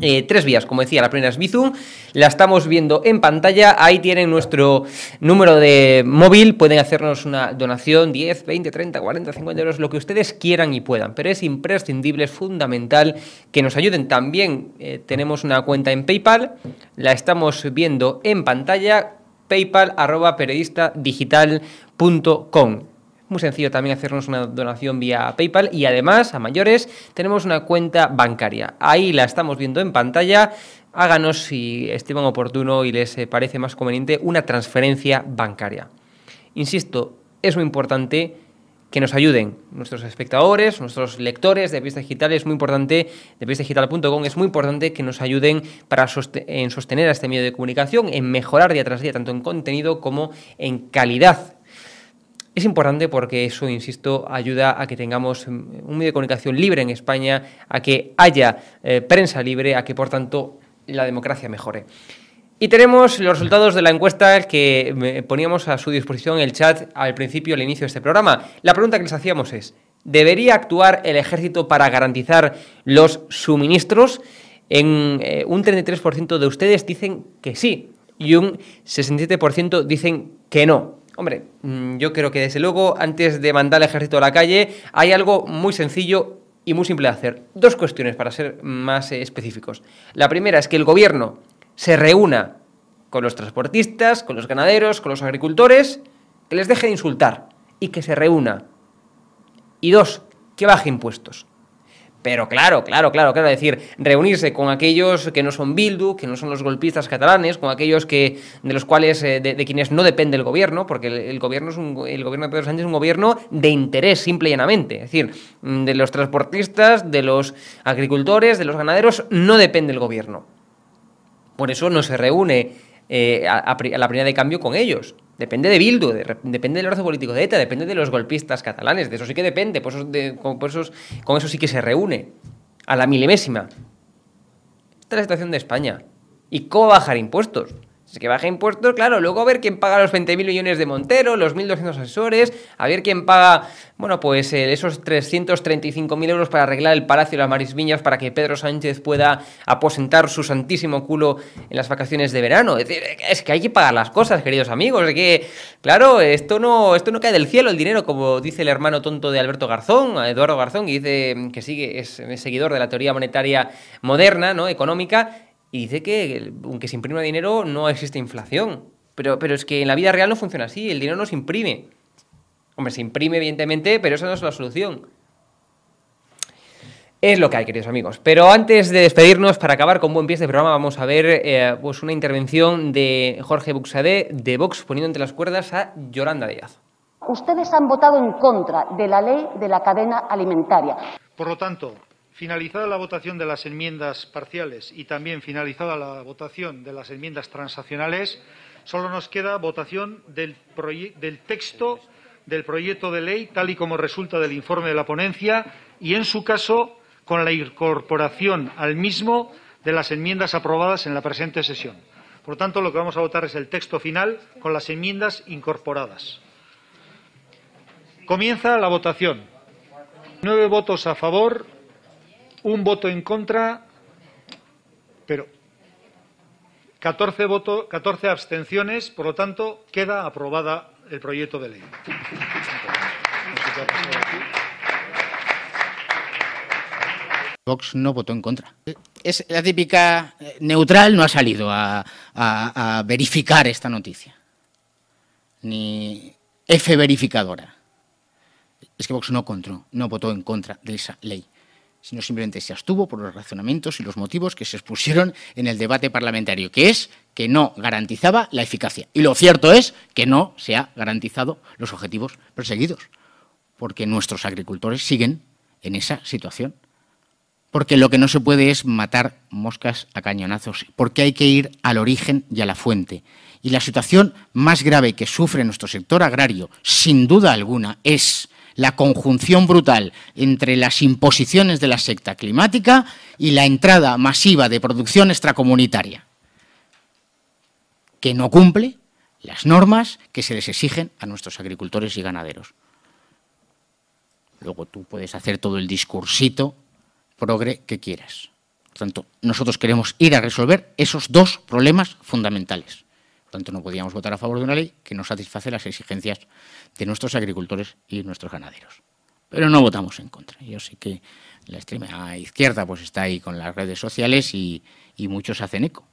eh, tres vías, como decía, la primera es Bizum, la estamos viendo en pantalla, ahí tienen nuestro número de móvil, pueden hacernos una donación, 10, 20, 30, 40, 50 euros, lo que ustedes quieran y puedan, pero es imprescindible, es fundamental que nos ayuden. También eh, tenemos una cuenta en PayPal, la estamos viendo en pantalla, paypal arroba periodistadigital.com. Muy sencillo también hacernos una donación vía PayPal y además, a mayores, tenemos una cuenta bancaria. Ahí la estamos viendo en pantalla. Háganos, si estiman oportuno y les eh, parece más conveniente, una transferencia bancaria. Insisto, es muy importante que nos ayuden. Nuestros espectadores, nuestros lectores de Vista Digital es muy importante, de vistadigital.com es muy importante que nos ayuden para en sostener a este medio de comunicación, en mejorar día tras día, tanto en contenido como en calidad. Es importante porque eso, insisto, ayuda a que tengamos un medio de comunicación libre en España, a que haya eh, prensa libre, a que por tanto la democracia mejore. Y tenemos los resultados de la encuesta que poníamos a su disposición en el chat al principio, al inicio de este programa. La pregunta que les hacíamos es, ¿debería actuar el ejército para garantizar los suministros? En eh, un 33% de ustedes dicen que sí y un 67% dicen que no. Hombre, mm, yo creo que desde luego antes de mandar al ejército a la calle hay algo muy sencillo y muy simple de hacer. Dos cuestiones para ser más eh, específicos. La primera es que el gobierno se reúna con los transportistas, con los ganaderos, con los agricultores, que les deje de insultar y que se reúna. Y dos, que baje impuestos. Pero claro, claro, claro, claro, decir, reunirse con aquellos que no son Bildu, que no son los golpistas catalanes, con aquellos que de los cuales eh, de, quienes no depende el gobierno, porque el, gobierno es un, el gobierno de Pedro Sánchez es un gobierno de interés simple y llanamente, es decir, de los transportistas, de los agricultores, de los ganaderos no depende el gobierno. Por eso no se reúne eh, a, la primera de cambio con ellos. Depende de Bildu, depende del orden político de ETA, depende de los golpistas catalanes. De eso sí que depende, por con, con eso sí que se reúne. A la milimésima. Esta es la situación de España. ¿Y cómo bajar impuestos? Es que baja impuestos, claro, luego a ver quién paga los 20.000 millones de Montero, los 1.200 asesores, a ver quién paga, bueno, pues eh, esos 335.000 euros para arreglar el Palacio de las Marisviñas para que Pedro Sánchez pueda aposentar su santísimo culo en las vacaciones de verano. Es es que hay que pagar las cosas, queridos amigos, es que, claro, esto no, esto no cae del cielo el dinero, como dice el hermano tonto de Alberto Garzón, Eduardo Garzón, que dice que sigue, es seguidor de la teoría monetaria moderna, ¿no?, económica, y dice que aunque se imprima dinero no existe inflación. Pero, pero es que en la vida real no funciona así, el dinero no se imprime. Hombre, se imprime evidentemente, pero eso no es la solución. Es lo que hay, queridos amigos. Pero antes de despedirnos, para acabar con buen pie de programa, vamos a ver eh, pues una intervención de Jorge Buxadé de Vox poniendo entre las cuerdas a Yolanda Díaz. Ustedes han votado en contra de la ley de la cadena alimentaria. Por lo tanto, Finalizada la votación de las enmiendas parciales y también finalizada la votación de las enmiendas transaccionales, solo nos queda votación del, texto del proyecto de ley, tal y como resulta del informe de la ponencia, y, en su caso, con la incorporación al mismo de las enmiendas aprobadas en la presente sesión. Por tanto, lo que vamos a votar es el texto final con las enmiendas incorporadas. Comienza la votación. Nueve votos a favor, un voto en contra, pero 14, votos, 14 abstenciones, por lo tanto, queda aprobada el proyecto de ley. Vox no votó en contra. Es la típica eh, neutral, no ha salido a, a verificar esta noticia. Ni F verificadora. Es que Vox no, contró, no votó en contra de esa ley sino simplemente se abstuvo por los razonamientos y los motivos que se expusieron en el debate parlamentario, que es que no garantizaba la eficacia. Y lo cierto es que no se ha garantizado los objetivos perseguidos, porque nuestros agricultores siguen en esa situación. Porque lo que no se puede es matar moscas a cañonazos, porque hay que ir al origen y a la fuente. Y la situación más grave que sufre nuestro sector agrario, sin duda alguna, es la conjunción brutal entre las imposiciones de la secta climática y la entrada masiva de producción extracomunitaria, que no cumple las normas que se les exigen a nuestros agricultores y ganaderos. Luego tú puedes hacer todo el discursito progre que quieras. Por tanto, nosotros queremos ir a resolver esos dos problemas fundamentales. Por tanto, no podíamos votar a favor de una ley que no satisface las exigencias de nuestros agricultores y nuestros ganaderos. Pero no votamos en contra. Yo sé que la extrema izquierda pues está ahí con las redes sociales y, muchos hacen eco,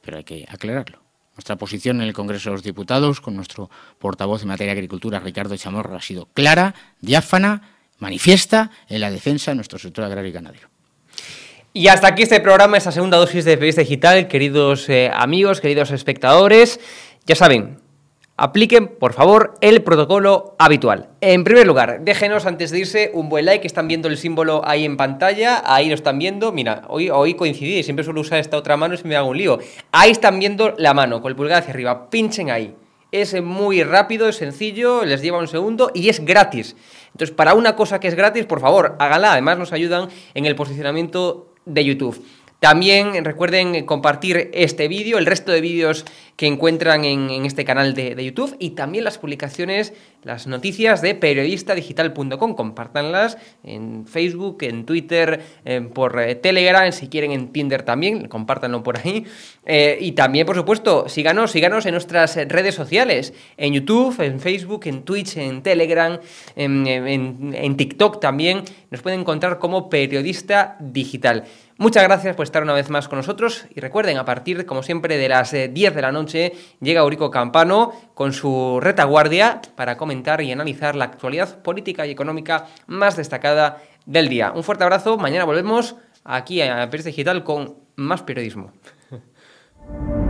pero hay que aclararlo. Nuestra posición en el Congreso de los Diputados, con nuestro portavoz en materia de agricultura, Ricardo Chamorro, ha sido clara, diáfana, manifiesta en la defensa de nuestro sector agrario y ganadero. Y hasta aquí este programa, esta segunda dosis de Periodista Digital, queridos eh, amigos, queridos espectadores. Ya saben, apliquen, por favor, el protocolo habitual. En primer lugar, déjenos antes de irse un buen like, están viendo el símbolo ahí en pantalla, ahí lo están viendo, mira, hoy, hoy coincidí, siempre suelo usar esta otra mano y se me hago un lío. Ahí están viendo la mano, con el pulgar hacia arriba, pinchen ahí. Es muy rápido, es sencillo, les lleva un segundo y es gratis. Entonces, para una cosa que es gratis, por favor, hágala. Además, nos ayudan en el posicionamiento de YouTube. También recuerden compartir este vídeo, el resto de vídeos que encuentran en, este canal de, YouTube y también las publicaciones, las noticias de periodistadigital.com. Compártanlas en Facebook, en Twitter, por eh, Telegram, si quieren en Tinder también, compártanlo por ahí. Eh, y también, por supuesto, síganos, síganos en nuestras redes sociales, en YouTube, en Facebook, en Twitch, en Telegram, en TikTok también. Nos pueden encontrar como periodista digital. Muchas gracias por estar una vez más con nosotros y recuerden, a partir, como siempre, de las 10 eh, de la noche llega Eurico Campano con su retaguardia para comentar y analizar la actualidad política y económica más destacada del día. Un fuerte abrazo, mañana volvemos aquí a Periodista Digital con más periodismo.